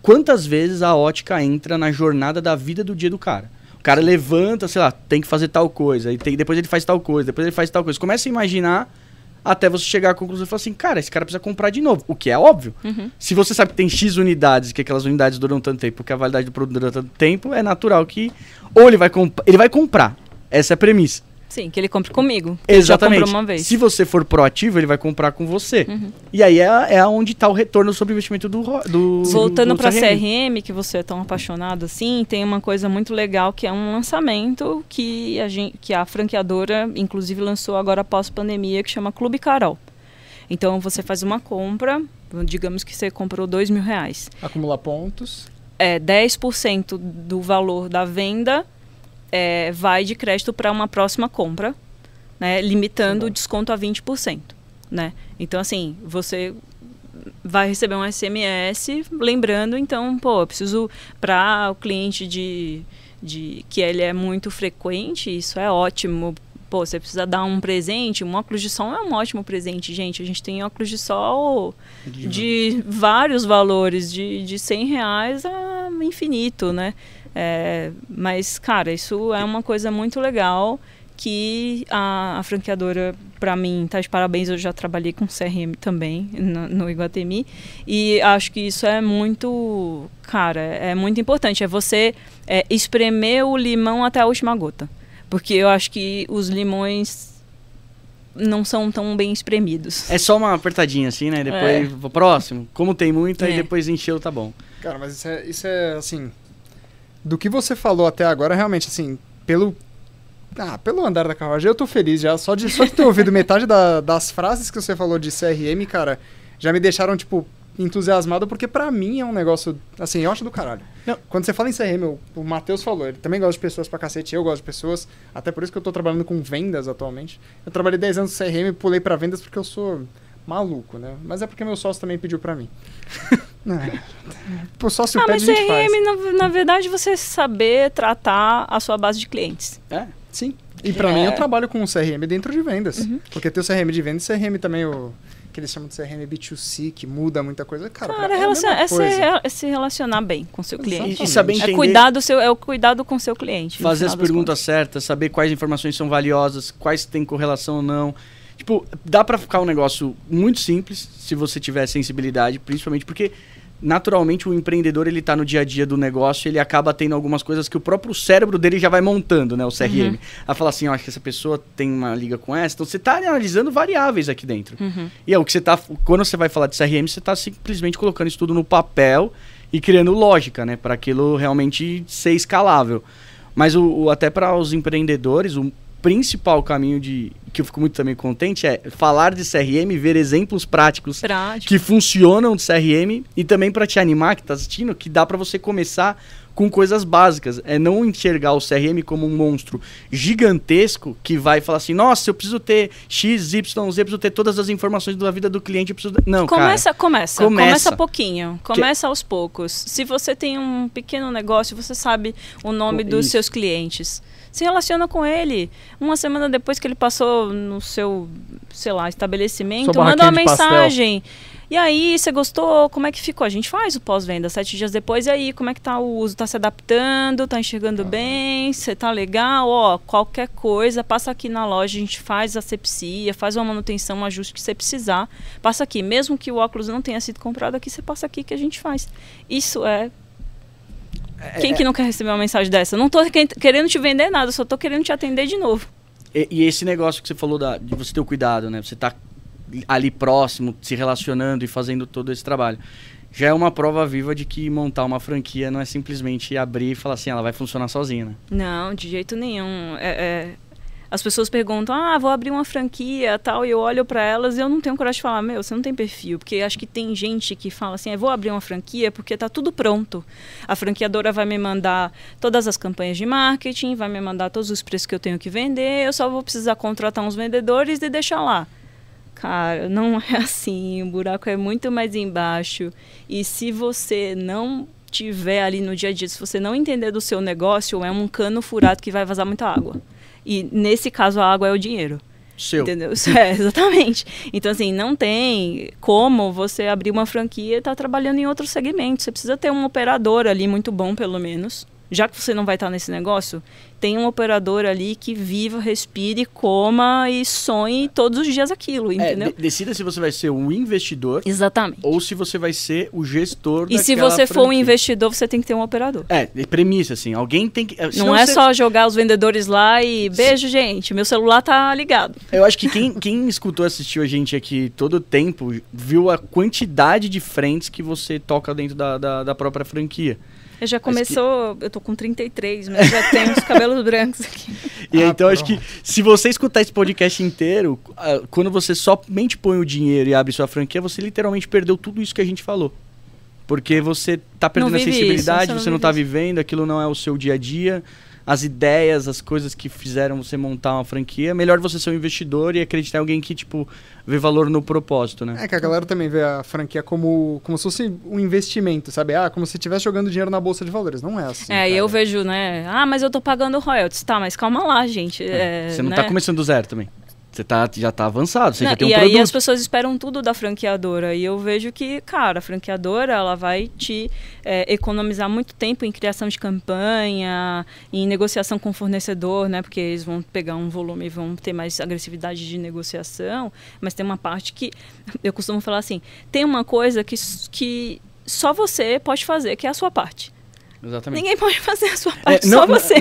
Quantas vezes a ótica entra na jornada da vida do dia do cara? O cara levanta, sei lá, tem que fazer tal coisa, e tem, depois ele faz tal coisa, depois ele faz tal coisa. Começa a imaginar até você chegar à conclusão e falar assim, cara, esse cara precisa comprar de novo. O que é óbvio. Uhum. Se você sabe que tem X unidades, que aquelas unidades duram tanto tempo, porque a validade do produto dura tanto tempo, é natural que ou ele vai, ele vai comprar. Essa é a premissa. Sim, que ele compre comigo. Exatamente. uma vez. Se você for proativo, ele vai comprar com você. Uhum. E aí é, é onde está o retorno sobre o investimento do, do Voltando para CRM. CRM, que você é tão apaixonado assim, tem uma coisa muito legal que é um lançamento que a, gente, que a franqueadora, inclusive, lançou agora após pandemia, que chama Clube Carol. Então você faz uma compra, digamos que você comprou dois mil reais. Acumula pontos. É 10% do valor da venda é, vai de crédito para uma próxima compra, né, limitando o desconto a 20%. Né? Então, assim, você vai receber um SMS lembrando, então, pô, eu preciso para o cliente de, de que ele é muito frequente, isso é ótimo. Pô, você precisa dar um presente, um óculos de sol é um ótimo presente, gente. A gente tem óculos de sol de vários valores, de, de 100 reais a infinito, né? É, mas, cara, isso é uma coisa muito legal que a, a franqueadora, para mim, tá de parabéns. Eu já trabalhei com CRM também no, no Iguatemi e acho que isso é muito, cara, é muito importante. É você é, espremer o limão até a última gota, porque eu acho que os limões não são tão bem espremidos. É só uma apertadinha assim, né? Depois, é. próximo. Como tem muito, aí é. depois encheu, tá bom. Cara, mas isso é, isso é assim, do que você falou até agora, realmente, assim, pelo. Ah, pelo andar da carruagem, eu tô feliz já. Só de, só de ter ouvido metade da, das frases que você falou de CRM, cara, já me deixaram, tipo, entusiasmado porque para mim é um negócio, assim, eu acho do caralho. Não. Quando você fala em CRM, o, o Matheus falou, ele também gosta de pessoas pra cacete, eu gosto de pessoas, até por isso que eu tô trabalhando com vendas atualmente. Eu trabalhei 10 anos no CRM e pulei para vendas porque eu sou maluco, né? Mas é porque meu sócio também pediu para mim. é. O sócio ah, pede, mas CRM, na, na, verdade, você saber tratar a sua base de clientes. É, sim. E para é. mim, eu trabalho com o CRM dentro de vendas. Uhum. Porque tem o CRM de vendas e CRM também, o que eles chamam de CRM B2C, que muda muita coisa. Cara, Cara é, é, se, é, se relacionar bem com o seu cliente. E, saber entender... É cuidar do seu, é o cuidado com o seu cliente. Fazer as perguntas contas. certas, saber quais informações são valiosas, quais têm correlação ou não. Tipo, dá para ficar um negócio muito simples se você tiver sensibilidade, principalmente porque naturalmente o empreendedor ele tá no dia a dia do negócio, ele acaba tendo algumas coisas que o próprio cérebro dele já vai montando, né, o CRM. Uhum. A falar assim, ó, acho que essa pessoa tem uma liga com essa, então você tá analisando variáveis aqui dentro. Uhum. E é o que você tá quando você vai falar de CRM, você tá simplesmente colocando isso tudo no papel e criando lógica, né, para aquilo realmente ser escalável. Mas o, o até para os empreendedores, o principal caminho de que eu fico muito também contente é falar de CRM, ver exemplos práticos Prático. que funcionam de CRM e também para te animar que está assistindo, que dá para você começar com coisas básicas. É não enxergar o CRM como um monstro gigantesco que vai falar assim: nossa, eu preciso ter X, Y, Z, eu preciso ter todas as informações da vida do cliente. Eu preciso... Não, começa, cara, começa, começa. Começa pouquinho. Começa que... aos poucos. Se você tem um pequeno negócio, você sabe o nome dos seus clientes se relaciona com ele. Uma semana depois que ele passou no seu, sei lá, estabelecimento, manda uma mensagem. E aí, você gostou? Como é que ficou? A gente faz o pós-venda sete dias depois. E aí, como é que tá o uso? Tá se adaptando? Tá enxergando bem? Você tá legal? Ó, qualquer coisa, passa aqui na loja, a gente faz a sepsia, faz uma manutenção, um ajuste que você precisar. Passa aqui. Mesmo que o óculos não tenha sido comprado aqui, você passa aqui que a gente faz. Isso é quem que não quer receber uma mensagem dessa? não estou querendo te vender nada, só estou querendo te atender de novo. E, e, esse negócio que você falou da, de você ter o cuidado, né? Você tá ali próximo, se relacionando e fazendo todo esse trabalho. Já é uma prova viva de que montar uma franquia não é simplesmente abrir e falar assim, ela vai funcionar sozinha, né? Não, de jeito nenhum. É, é as pessoas perguntam, ah, vou abrir uma franquia tal, e eu olho para elas e eu não tenho coragem de falar, meu, você não tem perfil, porque acho que tem gente que fala assim, ah, vou abrir uma franquia porque tá tudo pronto. A franqueadora vai me mandar todas as campanhas de marketing, vai me mandar todos os preços que eu tenho que vender, eu só vou precisar contratar uns vendedores e deixar lá. Cara, não é assim, o buraco é muito mais embaixo. E se você não tiver ali no dia a dia, se você não entender do seu negócio, é um cano furado que vai vazar muita água. E nesse caso a água é o dinheiro. Seu. Entendeu? É, exatamente. Então, assim, não tem como você abrir uma franquia e estar tá trabalhando em outro segmento. Você precisa ter um operador ali muito bom, pelo menos, já que você não vai estar nesse negócio, tem um operador ali que viva, respire, coma e sonhe todos os dias aquilo, é, entendeu? É, decida se você vai ser um investidor. Exatamente. Ou se você vai ser o gestor E se você franquia. for um investidor, você tem que ter um operador. É, premissa, assim, alguém tem que... Não é você... só jogar os vendedores lá e beijo, gente, meu celular tá ligado. Eu acho que quem, quem escutou, assistiu a gente aqui todo o tempo, viu a quantidade de frentes que você toca dentro da, da, da própria franquia. Eu já começou, que... eu tô com 33, mas já tenho os cabelos brancos aqui. E ah, então pronto. acho que se você escutar esse podcast inteiro, ah, quando você somente põe o dinheiro e abre sua franquia, você literalmente perdeu tudo isso que a gente falou. Porque você tá perdendo a sensibilidade, isso, você, você não, não tá isso. vivendo, aquilo não é o seu dia a dia as ideias, as coisas que fizeram você montar uma franquia, é melhor você ser um investidor e acreditar em alguém que, tipo, vê valor no propósito, né? É que a galera também vê a franquia como, como se fosse um investimento, sabe? Ah, como se estivesse jogando dinheiro na bolsa de valores. Não é assim. É, e eu vejo, né? Ah, mas eu tô pagando royalties. Tá, mas calma lá, gente. É, você não né? tá começando do zero também. Você tá, já está avançado, você Não, já tem um e produto. E aí as pessoas esperam tudo da franqueadora. E eu vejo que, cara, a franqueadora ela vai te é, economizar muito tempo em criação de campanha, em negociação com o fornecedor, né? Porque eles vão pegar um volume e vão ter mais agressividade de negociação. Mas tem uma parte que, eu costumo falar assim, tem uma coisa que, que só você pode fazer, que é a sua parte. Exatamente. Ninguém pode fazer a sua é, parte, é, não, só você.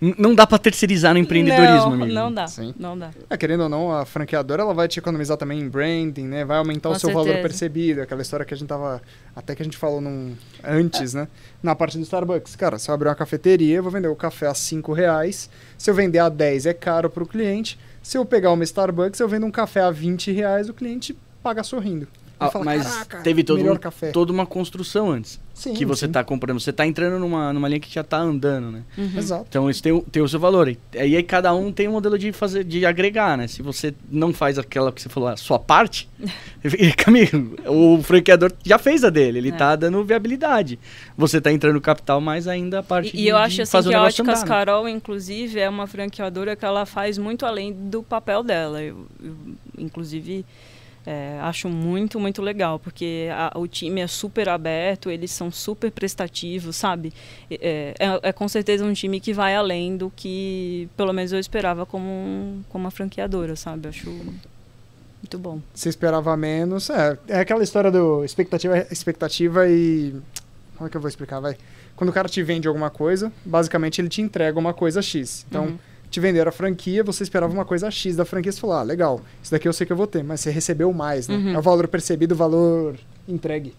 Não, não dá para terceirizar no empreendedorismo, não, amigo. Não dá, Sim. não dá. É, querendo ou não, a franqueadora ela vai te economizar também em branding, né? Vai aumentar Com o seu certeza. valor percebido, aquela história que a gente tava até que a gente falou num, antes, é. né? Na parte do Starbucks. Cara, se eu abrir uma cafeteria, eu vou vender o café a 5 reais. Se eu vender a 10 é caro para o cliente. Se eu pegar uma Starbucks, eu vendo um café a 20 reais, o cliente paga sorrindo. Ah, fala, mas teve todo um, toda uma construção antes. Sim, que você está comprando. Você está entrando numa, numa linha que já está andando, né? Uhum. Exato. Então isso tem, tem o seu valor. E aí cada um tem um modelo de fazer, de agregar, né? Se você não faz aquela que você falou, a sua parte, Camilo, o franqueador já fez a dele, ele está é. dando viabilidade. Você está entrando no capital, mas ainda a parte E, de, e eu acho assim que a Óticas andar, né? Carol, né? inclusive, é uma franqueadora que ela faz muito além do papel dela. Eu, eu, inclusive é, acho muito, muito legal, porque a, o time é super aberto, eles são super prestativos, sabe? É, é, é, com certeza um time que vai além do que, pelo menos, eu esperava como, como uma franqueadora, sabe? Acho muito bom. Você esperava menos, é, é aquela história do expectativa, expectativa e... Como é que eu vou explicar? Vai. Quando o cara te vende alguma coisa, basicamente ele te entrega uma coisa X. Então... Uhum te venderam a franquia, você esperava uma coisa X da franquia, você falou, ah, legal, isso daqui eu sei que eu vou ter, mas você recebeu mais, né? Uhum. É o valor percebido, o valor entregue.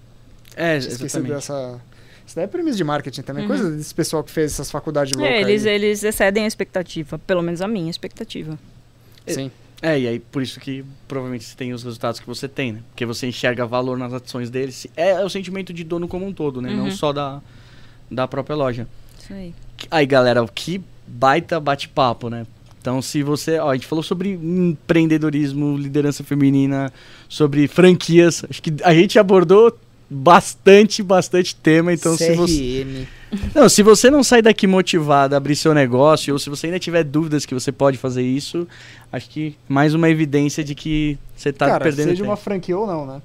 É, exatamente. dessa... Isso daí é premissa de marketing também, uhum. coisa desse pessoal que fez essas faculdades é, loucas. É, eles, eles excedem a expectativa, pelo menos a minha expectativa. Sim. É, e aí por isso que provavelmente você tem os resultados que você tem, né? Porque você enxerga valor nas ações deles. É, é o sentimento de dono como um todo, né? Uhum. Não só da, da própria loja. Isso aí. Aí, galera, o que baita bate-papo, né? Então, se você. Ó, a gente falou sobre empreendedorismo, liderança feminina, sobre franquias. Acho que a gente abordou bastante, bastante tema. Então, CRM. se você. Não, se você não sair daqui motivado a abrir seu negócio, ou se você ainda tiver dúvidas que você pode fazer isso, acho que mais uma evidência de que você está perdendo seja tempo. uma franquia ou não, né?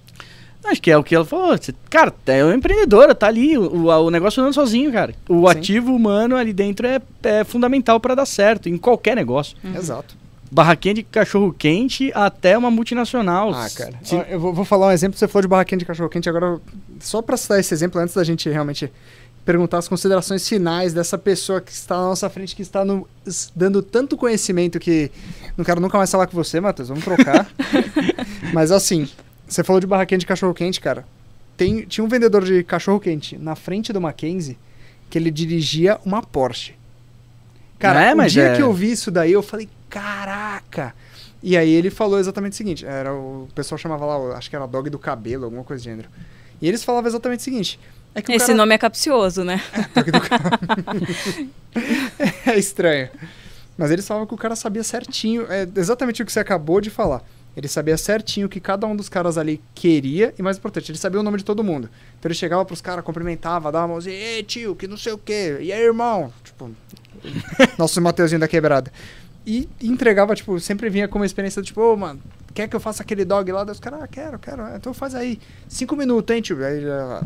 Acho que é o que ela falou. Cara, é uma empreendedora, tá ali. O, o negócio anda sozinho, cara. O Sim. ativo humano ali dentro é, é fundamental para dar certo, em qualquer negócio. Uhum. Exato. Barraquinha de cachorro quente até uma multinacional. Ah, cara. Ó, eu vou, vou, falar um exemplo. Você falou de barraquinha de cachorro quente. Agora, só para citar esse exemplo, antes da gente realmente perguntar as considerações finais dessa pessoa que está na nossa frente, que está no, dando tanto conhecimento que não quero nunca mais falar com você, Matheus. Vamos trocar. Mas assim, você falou de barraquinha de cachorro-quente, cara. Tem, tinha um vendedor de cachorro-quente na frente do Mackenzie que ele dirigia uma Porsche. Cara, é, o dia é... que eu vi isso daí, eu falei, caraca! E aí ele falou exatamente o seguinte, era o, o pessoal chamava lá, acho que era dog do cabelo, alguma coisa do gênero. E eles falavam exatamente o seguinte, é Esse cara... nome é capcioso, né? É, é estranho. Mas eles falavam que o cara sabia certinho, é exatamente o que você acabou de falar. Ele sabia certinho o que cada um dos caras ali queria e, mais importante, ele sabia o nome de todo mundo. Então ele chegava pros caras, cumprimentava, dava uma mãozinha, ei tio, que não sei o quê, e aí irmão? Tipo, nosso Mateuzinho da quebrada. E entregava, tipo, sempre vinha com uma experiência tipo, ô, oh, mano, quer que eu faça aquele dog lá? Os caras, ah, quero, quero. Então faz aí. Cinco minutos, hein, tio? Aí já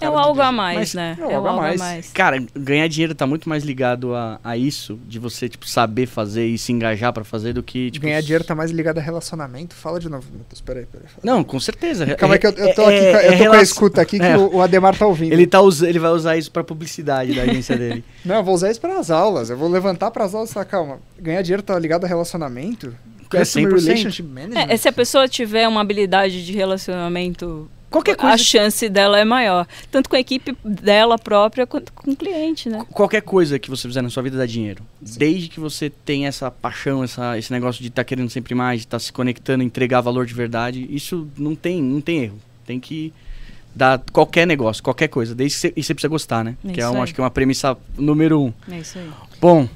é o algo a mais, Mas, né? É o, é algo, a mais. mais. Cara, ganhar dinheiro tá muito mais ligado a, a isso, de você, tipo, saber fazer e se engajar para fazer do que, tipo... Ganhar dinheiro tá mais ligado a relacionamento? Fala de novo, Espera aí, pera aí. Não, com certeza. Calma aí que eu, eu tô, é, aqui, eu tô com a escuta aqui que é. o Ademar tá ouvindo. Ele, tá ele vai usar isso pra publicidade da agência dele. Não, eu vou usar isso para as aulas. Eu vou levantar para as aulas e falar, calma, ganhar dinheiro tá ligado a relacionamento? É 100%. Relationship Management? É, se a pessoa tiver uma habilidade de relacionamento Qualquer coisa. A chance dela é maior. Tanto com a equipe dela própria quanto com o cliente, né? Qualquer coisa que você fizer na sua vida dá dinheiro. Sim. Desde que você tenha essa paixão, essa, esse negócio de estar tá querendo sempre mais, de estar tá se conectando, entregar valor de verdade, isso não tem, não tem erro. Tem que dar qualquer negócio, qualquer coisa. Desde que você, e você precisa gostar, né? É que é um, acho que é uma premissa número um. É isso aí. Bom,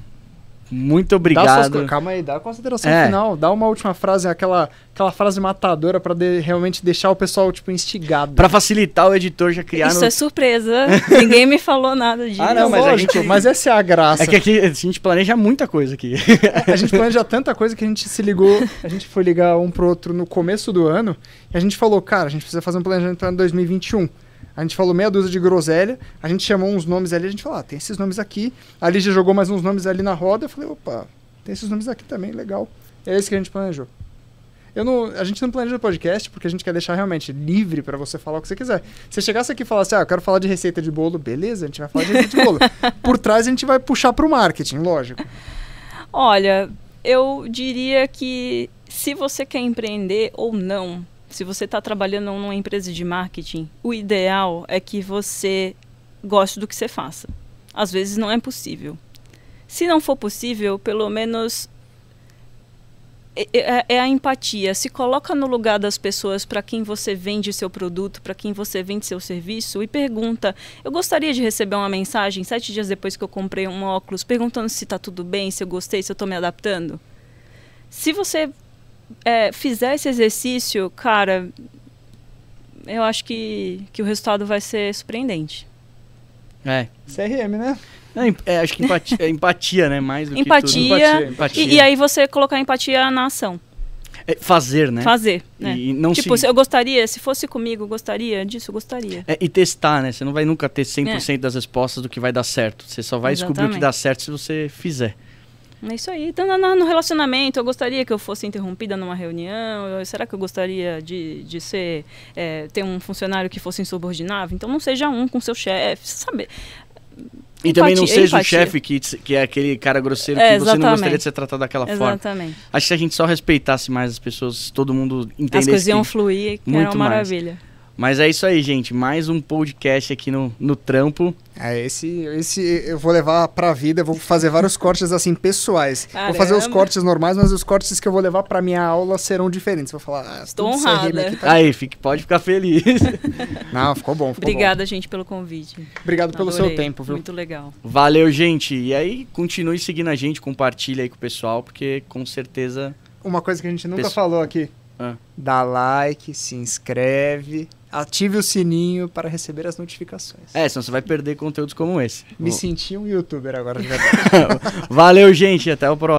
muito obrigado. Suas, calma aí, dá a consideração é. final. Dá uma última frase, aquela, aquela frase matadora para de, realmente deixar o pessoal, tipo, instigado. Para facilitar o editor já criar. Isso no... é surpresa. Ninguém me falou nada disso. Ah, não, mas Lógico, a gente... mas essa é a graça. É que aqui a gente planeja muita coisa aqui. a gente planeja tanta coisa que a gente se ligou, a gente foi ligar um pro outro no começo do ano e a gente falou, cara, a gente precisa fazer um planejamento para 2021. A gente falou meia dúzia de groselha, a gente chamou uns nomes ali, a gente falou, ah, tem esses nomes aqui. A Lígia jogou mais uns nomes ali na roda, eu falei, opa, tem esses nomes aqui também, legal. É esse que a gente planejou. Eu não, a gente não planeja podcast porque a gente quer deixar realmente livre para você falar o que você quiser. Se você chegasse aqui e falasse, ah, eu quero falar de receita de bolo, beleza, a gente vai falar de receita de bolo. Por trás a gente vai puxar para o marketing, lógico. Olha, eu diria que se você quer empreender ou não, se você está trabalhando numa empresa de marketing, o ideal é que você goste do que você faça. Às vezes não é possível. Se não for possível, pelo menos é, é, é, a empatia. Se coloca no lugar das pessoas para quem você vende seu produto, para quem você vende seu serviço e pergunta: eu gostaria de receber uma mensagem sete dias depois que eu comprei um óculos, perguntando se está tudo bem, se eu gostei, se eu estou me adaptando. Se você é, fizer esse exercício, cara, eu acho que, que o resultado vai ser surpreendente. É. CRM, né? É, acho que empatia, é empatia, né? Mais do empatia, que tudo. Empatia. E, e, aí você colocar empatia na ação. É fazer, né? Fazer, né? E não tipo, se... eu gostaria, se fosse comigo, eu gostaria disso, eu gostaria. É, e testar, né? Você não vai nunca ter 100% é. das respostas do que vai dar certo. Você só vai Exatamente. descobrir o que dá certo se você fizer. É isso aí. Então, no relacionamento, eu gostaria que eu fosse interrompida numa reunião. Eu, será que eu gostaria de, de ser é, ter um funcionário que fosse insubordinado? Então, não seja um com seu chefe, sabe? E empatia, também não seja empatia. o chefe que, que é aquele cara grosseiro é, que você não gostaria de ser tratado daquela exatamente. forma. Acho que se a gente só respeitasse mais as pessoas, todo mundo entendesse. As coisas iam fluir, que muito era uma maravilha. Mais. Mas é isso aí, gente. Mais um podcast aqui no, no trampo. É, esse, esse eu vou levar pra vida, vou fazer vários cortes assim pessoais. Caramba. Vou fazer os cortes normais, mas os cortes que eu vou levar pra minha aula serão diferentes. Vou falar, ah, Estou honrada. Aqui tá aí, fique, pode ficar feliz. Não, ficou bom. Ficou Obrigada, bom. gente, pelo convite. Obrigado Adorei. pelo seu tempo, viu? Muito legal. Valeu, gente. E aí, continue seguindo a gente, compartilha aí com o pessoal, porque com certeza. Uma coisa que a gente nunca falou aqui. Ah. Dá like, se inscreve ative o sininho para receber as notificações. É, senão você vai perder conteúdos como esse. Me senti um youtuber agora de verdade. Valeu, gente. Até o próximo.